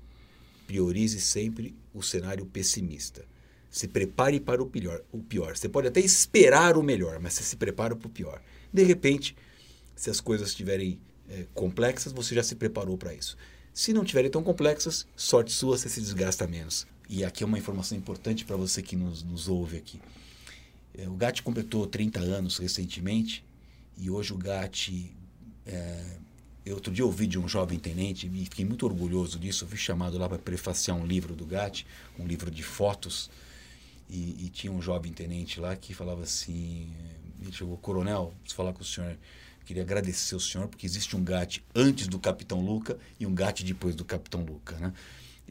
Priorize sempre o cenário pessimista Se prepare para o pior, o pior. Você pode até esperar o melhor, mas você se prepara para o pior. De repente, se as coisas estiverem é, complexas, você já se preparou para isso. Se não estiverem tão complexas, sorte sua, você se desgasta menos. E aqui é uma informação importante para você que nos, nos ouve aqui. É, o GAT completou 30 anos recentemente e hoje o GAT. É, eu, outro dia ouvi de um jovem tenente e fiquei muito orgulhoso disso. Eu fui chamado lá para prefaciar um livro do GAT, um livro de fotos. E, e, tinha um jovem tenente lá que falava assim: me chegou, coronel, preciso falar com o senhor. Queria agradecer ao senhor, porque existe um GAT antes do Capitão Luca e um GAT depois do Capitão Luca. Né?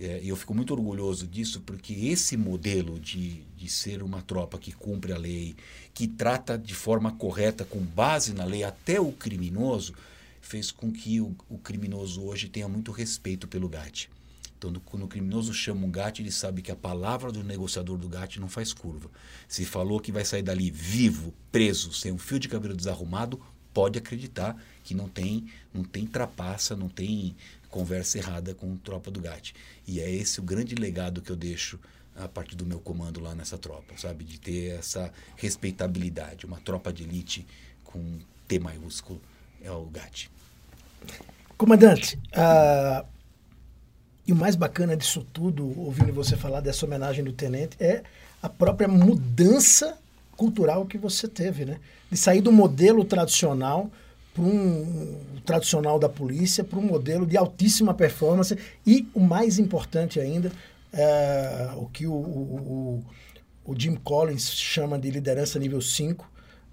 É, eu fico muito orgulhoso disso, porque esse modelo de, de ser uma tropa que cumpre a lei, que trata de forma correta, com base na lei, até o criminoso, fez com que o, o criminoso hoje tenha muito respeito pelo GAT. Então, quando o criminoso chama um GAT, ele sabe que a palavra do negociador do GAT não faz curva. Se falou que vai sair dali vivo, preso, sem um fio de cabelo desarrumado, pode acreditar que não tem, não tem trapaça, não tem conversa errada com tropa do GAT. E é esse o grande legado que eu deixo a partir do meu comando lá nessa tropa, sabe? De ter essa respeitabilidade. Uma tropa de elite com T maiúsculo é o GAT. Comandante, uh, e o mais bacana disso tudo, ouvindo você falar dessa homenagem do tenente, é a própria mudança cultural que você teve, né? De sair do modelo tradicional para um tradicional da polícia para um modelo de altíssima performance e o mais importante ainda é, o que o, o, o, Jim Collins chama de liderança nível 5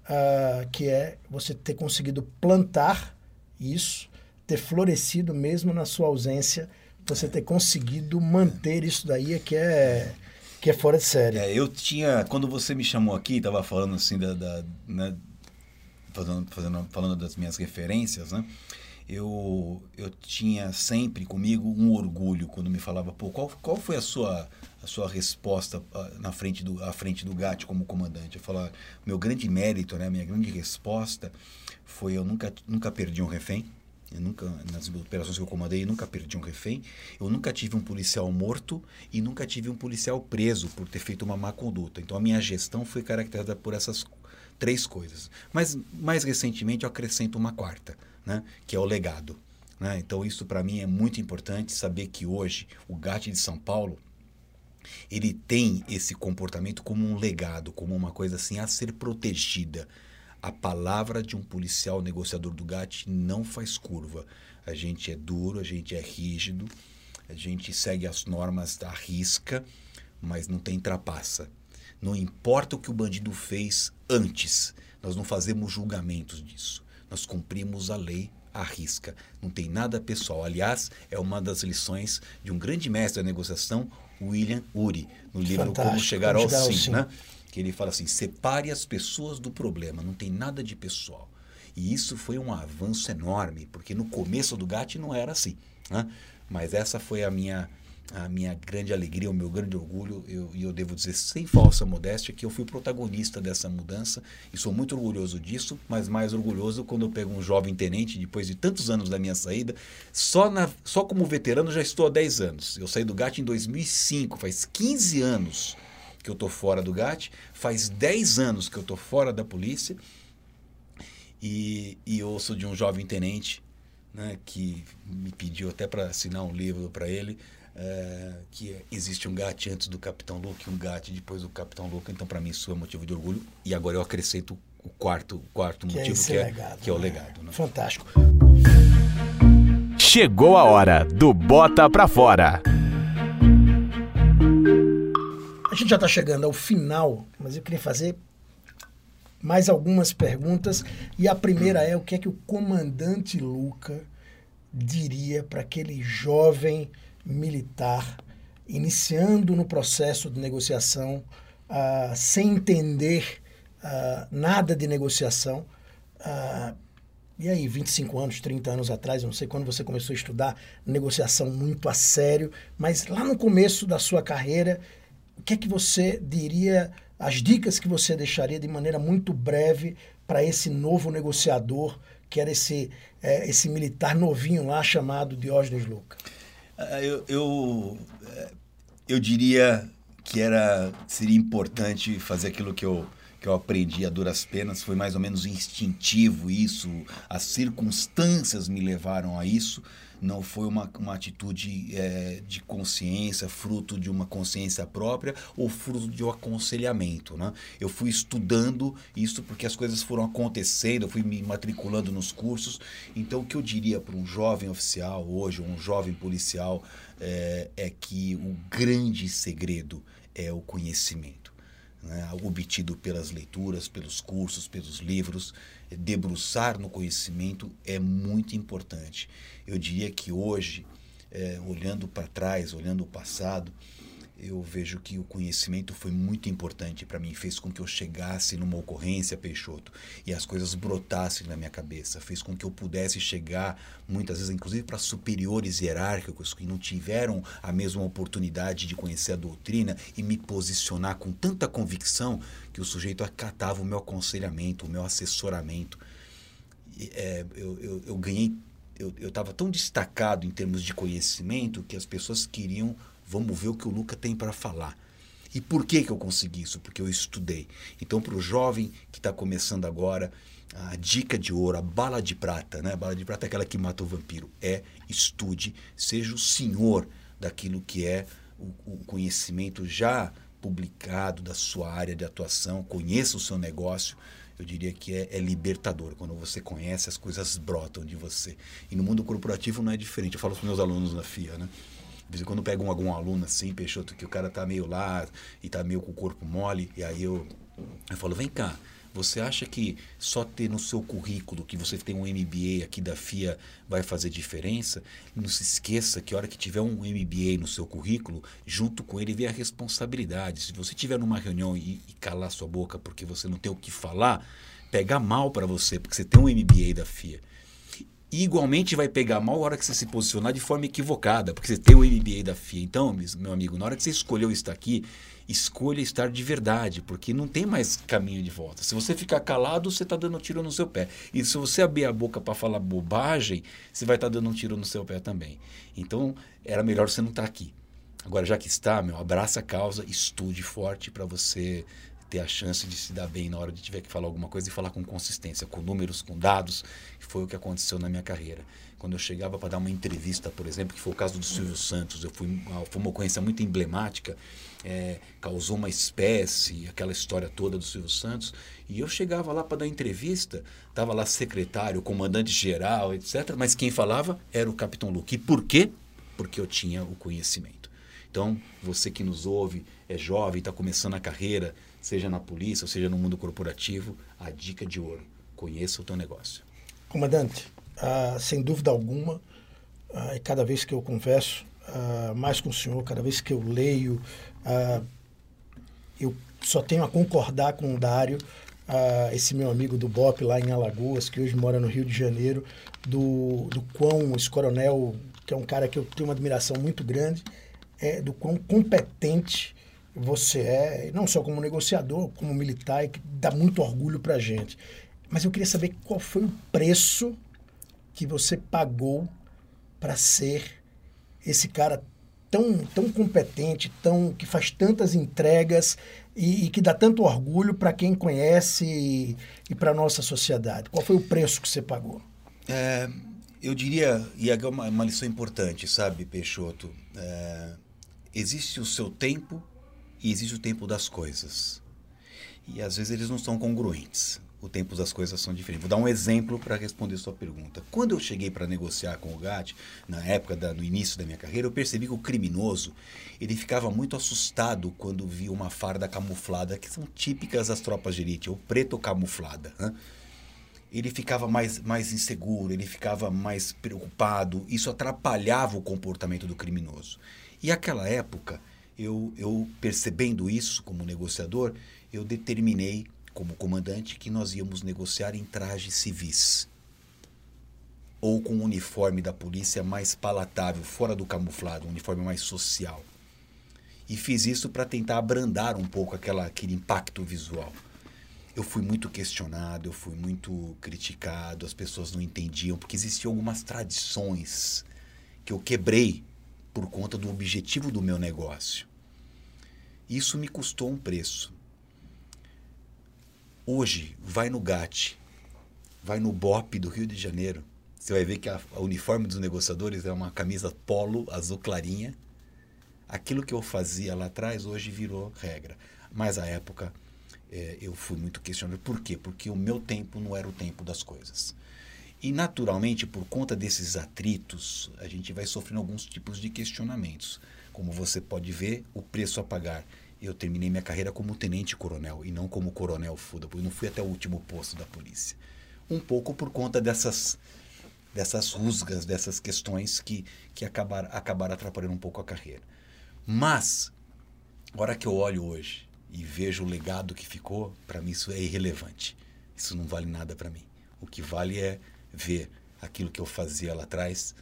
é, que é você ter conseguido plantar isso ter florescido mesmo na sua ausência você ter conseguido manter isso daí é que é que é fora de série. É, eu tinha, quando você me chamou aqui, estava falando assim da, da né, fazendo, fazendo, falando das minhas referências, né? Eu, eu tinha sempre comigo um orgulho quando me falava, pô, qual, qual foi a sua, a sua resposta ah, na frente do, à frente do GAT como comandante? Eu falava, meu grande mérito, né, minha grande resposta foi eu nunca, nunca perdi um refém, eu nunca, nas operações que eu comandei, eu nunca perdi um refém. Eu nunca tive um policial morto e nunca tive um policial preso por ter feito uma má conduta. Então a minha gestão foi caracterizada por essas três coisas. Mas mais recentemente eu acrescento uma quarta, né? que é o legado. Né? Então isso para mim é muito importante saber que hoje o GAT de São Paulo ele tem esse comportamento como um legado, como uma coisa assim a ser protegida. A palavra de um policial negociador do GAT não faz curva. A gente é duro, a gente é rígido, a gente segue as normas à risca, mas não tem trapaça. Não importa o que o bandido fez antes, nós não fazemos julgamentos disso. Nós cumprimos a lei à risca. Não tem nada pessoal. Aliás, é uma das lições de um grande mestre da negociação, William Uri, no livro Fantástico, Como Chegar ao Sim, sim. Né? que ele fala assim: separe as pessoas do problema, não tem nada de pessoal. E isso foi um avanço enorme, porque no começo do GAT não era assim. Né? Mas essa foi a minha a minha grande alegria, o meu grande orgulho, e eu, eu, devo dizer sem falsa modéstia que eu fui protagonista dessa mudança e sou muito orgulhoso disso, mas mais orgulhoso quando eu pego um jovem tenente, depois de tantos anos da minha saída, só, na, só como veterano já estou há 10 anos. Eu saí do GAT em 2005, faz 15 anos que eu estou fora do GAT, faz 10 anos que eu estou fora da polícia e, e ouço de um jovem tenente né, que me pediu até para assinar um livro para ele, é, que existe um GAT antes do Capitão Luke e um GAT depois do Capitão Luke. Então, para mim, isso é motivo de orgulho. E agora eu acrescento o quarto, quarto que é motivo, é que, é, legado, que é o né? legado. Né? Fantástico. Chegou a hora do Bota Pra Fora. A gente já está chegando ao final, mas eu queria fazer mais algumas perguntas. E a primeira é: o que é que o comandante Luca diria para aquele jovem militar, iniciando no processo de negociação, uh, sem entender uh, nada de negociação. Uh, e aí, 25 anos, 30 anos atrás, não sei quando você começou a estudar negociação muito a sério, mas lá no começo da sua carreira, o que é que você diria, as dicas que você deixaria de maneira muito breve para esse novo negociador, que era esse, é, esse militar novinho lá chamado Diógenes Luca? Ah, eu, eu, eh, eu diria que era seria importante fazer aquilo que eu que eu aprendi a duras penas, foi mais ou menos instintivo isso, as circunstâncias me levaram a isso, não foi uma, uma atitude é, de consciência, fruto de uma consciência própria ou fruto de um aconselhamento. Né? Eu fui estudando isso porque as coisas foram acontecendo, eu fui me matriculando nos cursos. Então, o que eu diria para um jovem oficial hoje, um jovem policial, é, é que o grande segredo é o conhecimento né, obtido pelas leituras, pelos cursos, pelos livros. Debruçar no conhecimento é muito importante. Eu diria que hoje, é, olhando para trás, olhando o passado, eu vejo que o conhecimento foi muito importante para mim, fez com que eu chegasse numa ocorrência, Peixoto, e as coisas brotassem na minha cabeça, fez com que eu pudesse chegar, muitas vezes, inclusive para superiores hierárquicos que não tiveram a mesma oportunidade de conhecer a doutrina e me posicionar com tanta convicção que o sujeito acatava o meu aconselhamento, o meu assessoramento. É, eu, eu, eu ganhei eu estava tão destacado em termos de conhecimento que as pessoas queriam Vamos ver o que o Luca tem para falar. E por que, que eu consegui isso? Porque eu estudei. Então, para o jovem que está começando agora, a dica de ouro, a bala de prata, né? A bala de prata é aquela que mata o vampiro. É estude, seja o senhor daquilo que é o, o conhecimento já publicado da sua área de atuação, conheça o seu negócio. Eu diria que é, é, libertador. Quando você conhece, as coisas brotam de você. E no mundo corporativo não é diferente. Eu falo para os meus alunos na FIA, né? Vez quando pego um, algum aluno assim, Peixoto, que o cara tá meio lá e tá meio com o corpo mole, e aí eu, eu falo, vem cá, você acha que só ter no seu currículo que você tem um MBA aqui da FIA vai fazer diferença? Não se esqueça que a hora que tiver um MBA no seu currículo, junto com ele vem a responsabilidade. Se você tiver numa reunião e, e calar sua boca porque você não tem o que falar, pega mal para você, porque você tem um MBA da FIA. E igualmente vai pegar mal a hora que você se posicionar de forma equivocada, porque você tem o MBA da FIA. Então, meu amigo, na hora que você escolheu estar aqui, escolha estar de verdade, porque não tem mais caminho de volta. Se você ficar calado, você está dando tiro no seu pé. E se você abrir a boca para falar bobagem, você vai estar tá dando um tiro no seu pé também. Então, era melhor você não estar tá aqui. Agora, já que está, meu, abraça a causa, estude forte para você ter a chance de se dar bem na hora de tiver que falar alguma coisa e falar com consistência, com números, com dados, foi o que aconteceu na minha carreira. Quando eu chegava para dar uma entrevista, por exemplo, que foi o caso do Silvio Santos, eu fui, foi uma ocorrência muito emblemática, é, causou uma espécie, aquela história toda do Silvio Santos, e eu chegava lá para dar entrevista, estava lá secretário, comandante geral, etc., mas quem falava era o Capitão Luke. E por quê? Porque eu tinha o conhecimento. Então, você que nos ouve, é jovem, está começando a carreira, seja na polícia seja no mundo corporativo, a dica de ouro: conheça o teu negócio. Comandante, ah, sem dúvida alguma, ah, e cada vez que eu converso ah, mais com o senhor, cada vez que eu leio, eu só tenho a concordar com o Dário, esse meu amigo do BOP lá em Alagoas, que hoje mora no Rio de Janeiro, do, do quão esse coronel, que é um cara que eu tenho uma admiração muito grande, é, do quão competente você é, não só como negociador, como militar, e que dá muito orgulho para gente. Mas eu queria saber qual foi o preço que você pagou para ser esse cara tão, tão competente, tão que faz tantas entregas e, e que dá tanto orgulho para quem conhece e, e para nossa sociedade. Qual foi o preço que você pagou? É, eu diria, e é uma, uma lição importante, sabe, Peixoto? É, existe o seu tempo e existe o tempo das coisas. E às vezes eles não são congruentes. O tempo das coisas são diferentes. Vou dar um exemplo para responder sua pergunta. Quando eu cheguei para negociar com o GAT, na época, da, no início da minha carreira, eu percebi que o criminoso ele ficava muito assustado quando via uma farda camuflada, que são típicas das tropas de elite, ou preto camuflada. Ele ficava mais, mais inseguro, ele ficava mais preocupado. Isso atrapalhava o comportamento do criminoso. E aquela época, eu, eu percebendo isso como negociador, eu determinei como comandante que nós íamos negociar em trajes civis ou com um uniforme da polícia mais palatável, fora do camuflado, um uniforme mais social. E fiz isso para tentar abrandar um pouco aquela, aquele impacto visual. Eu fui muito questionado, eu fui muito criticado, as pessoas não entendiam, porque existiam algumas tradições que eu quebrei por conta do objetivo do meu negócio. Isso me custou um preço. Hoje, vai no GAT, vai no BOP do Rio de Janeiro, você vai ver que a, a uniforme dos negociadores é uma camisa polo azul clarinha. Aquilo que eu fazia lá atrás hoje virou regra. Mas à época é, eu fui muito questionado. Por quê? Porque o meu tempo não era o tempo das coisas. E naturalmente, por conta desses atritos, a gente vai sofrendo alguns tipos de questionamentos. Como você pode ver, o preço a pagar. Eu terminei minha carreira como tenente-coronel e não como coronel Fuda, eu não fui até o último posto da polícia. Um pouco por conta dessas dessas rusgas, dessas questões que, que acabar, acabaram atrapalhando um pouco a carreira. Mas, a hora que eu olho hoje e vejo o legado que ficou, para mim isso é irrelevante. Isso não vale nada para mim. O que vale é ver aquilo que eu fazia lá atrás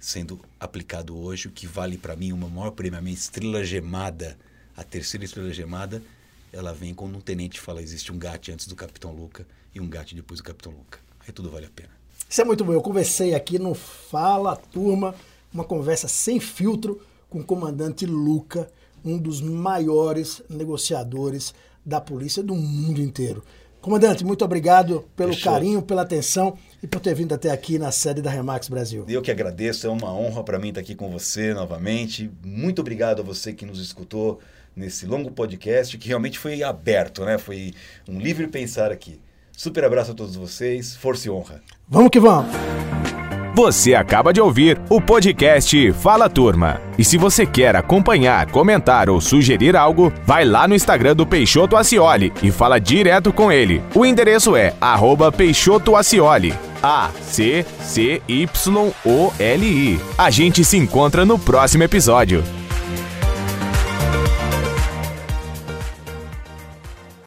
sendo aplicado hoje. O que vale para mim, uma maior prêmio, a minha estrela gemada, a terceira estrela gemada, ela vem quando um tenente fala: existe um gato antes do Capitão Luca e um gato depois do Capitão Luca. Aí tudo vale a pena. Isso é muito bom. Eu conversei aqui no Fala Turma, uma conversa sem filtro com o comandante Luca, um dos maiores negociadores da polícia do mundo inteiro. Comandante, muito obrigado pelo Fechou. carinho, pela atenção e por ter vindo até aqui na sede da Remax Brasil. Eu que agradeço, é uma honra para mim estar aqui com você novamente. Muito obrigado a você que nos escutou nesse longo podcast que realmente foi aberto, né? Foi um livre pensar aqui. Super abraço a todos vocês, força e honra. Vamos que vamos! Você acaba de ouvir o podcast Fala Turma. E se você quer acompanhar, comentar ou sugerir algo, vai lá no Instagram do Peixoto Acioli e fala direto com ele. O endereço é arroba Peixoto Acioli. A-C-C-Y-O-L-I. A gente se encontra no próximo episódio.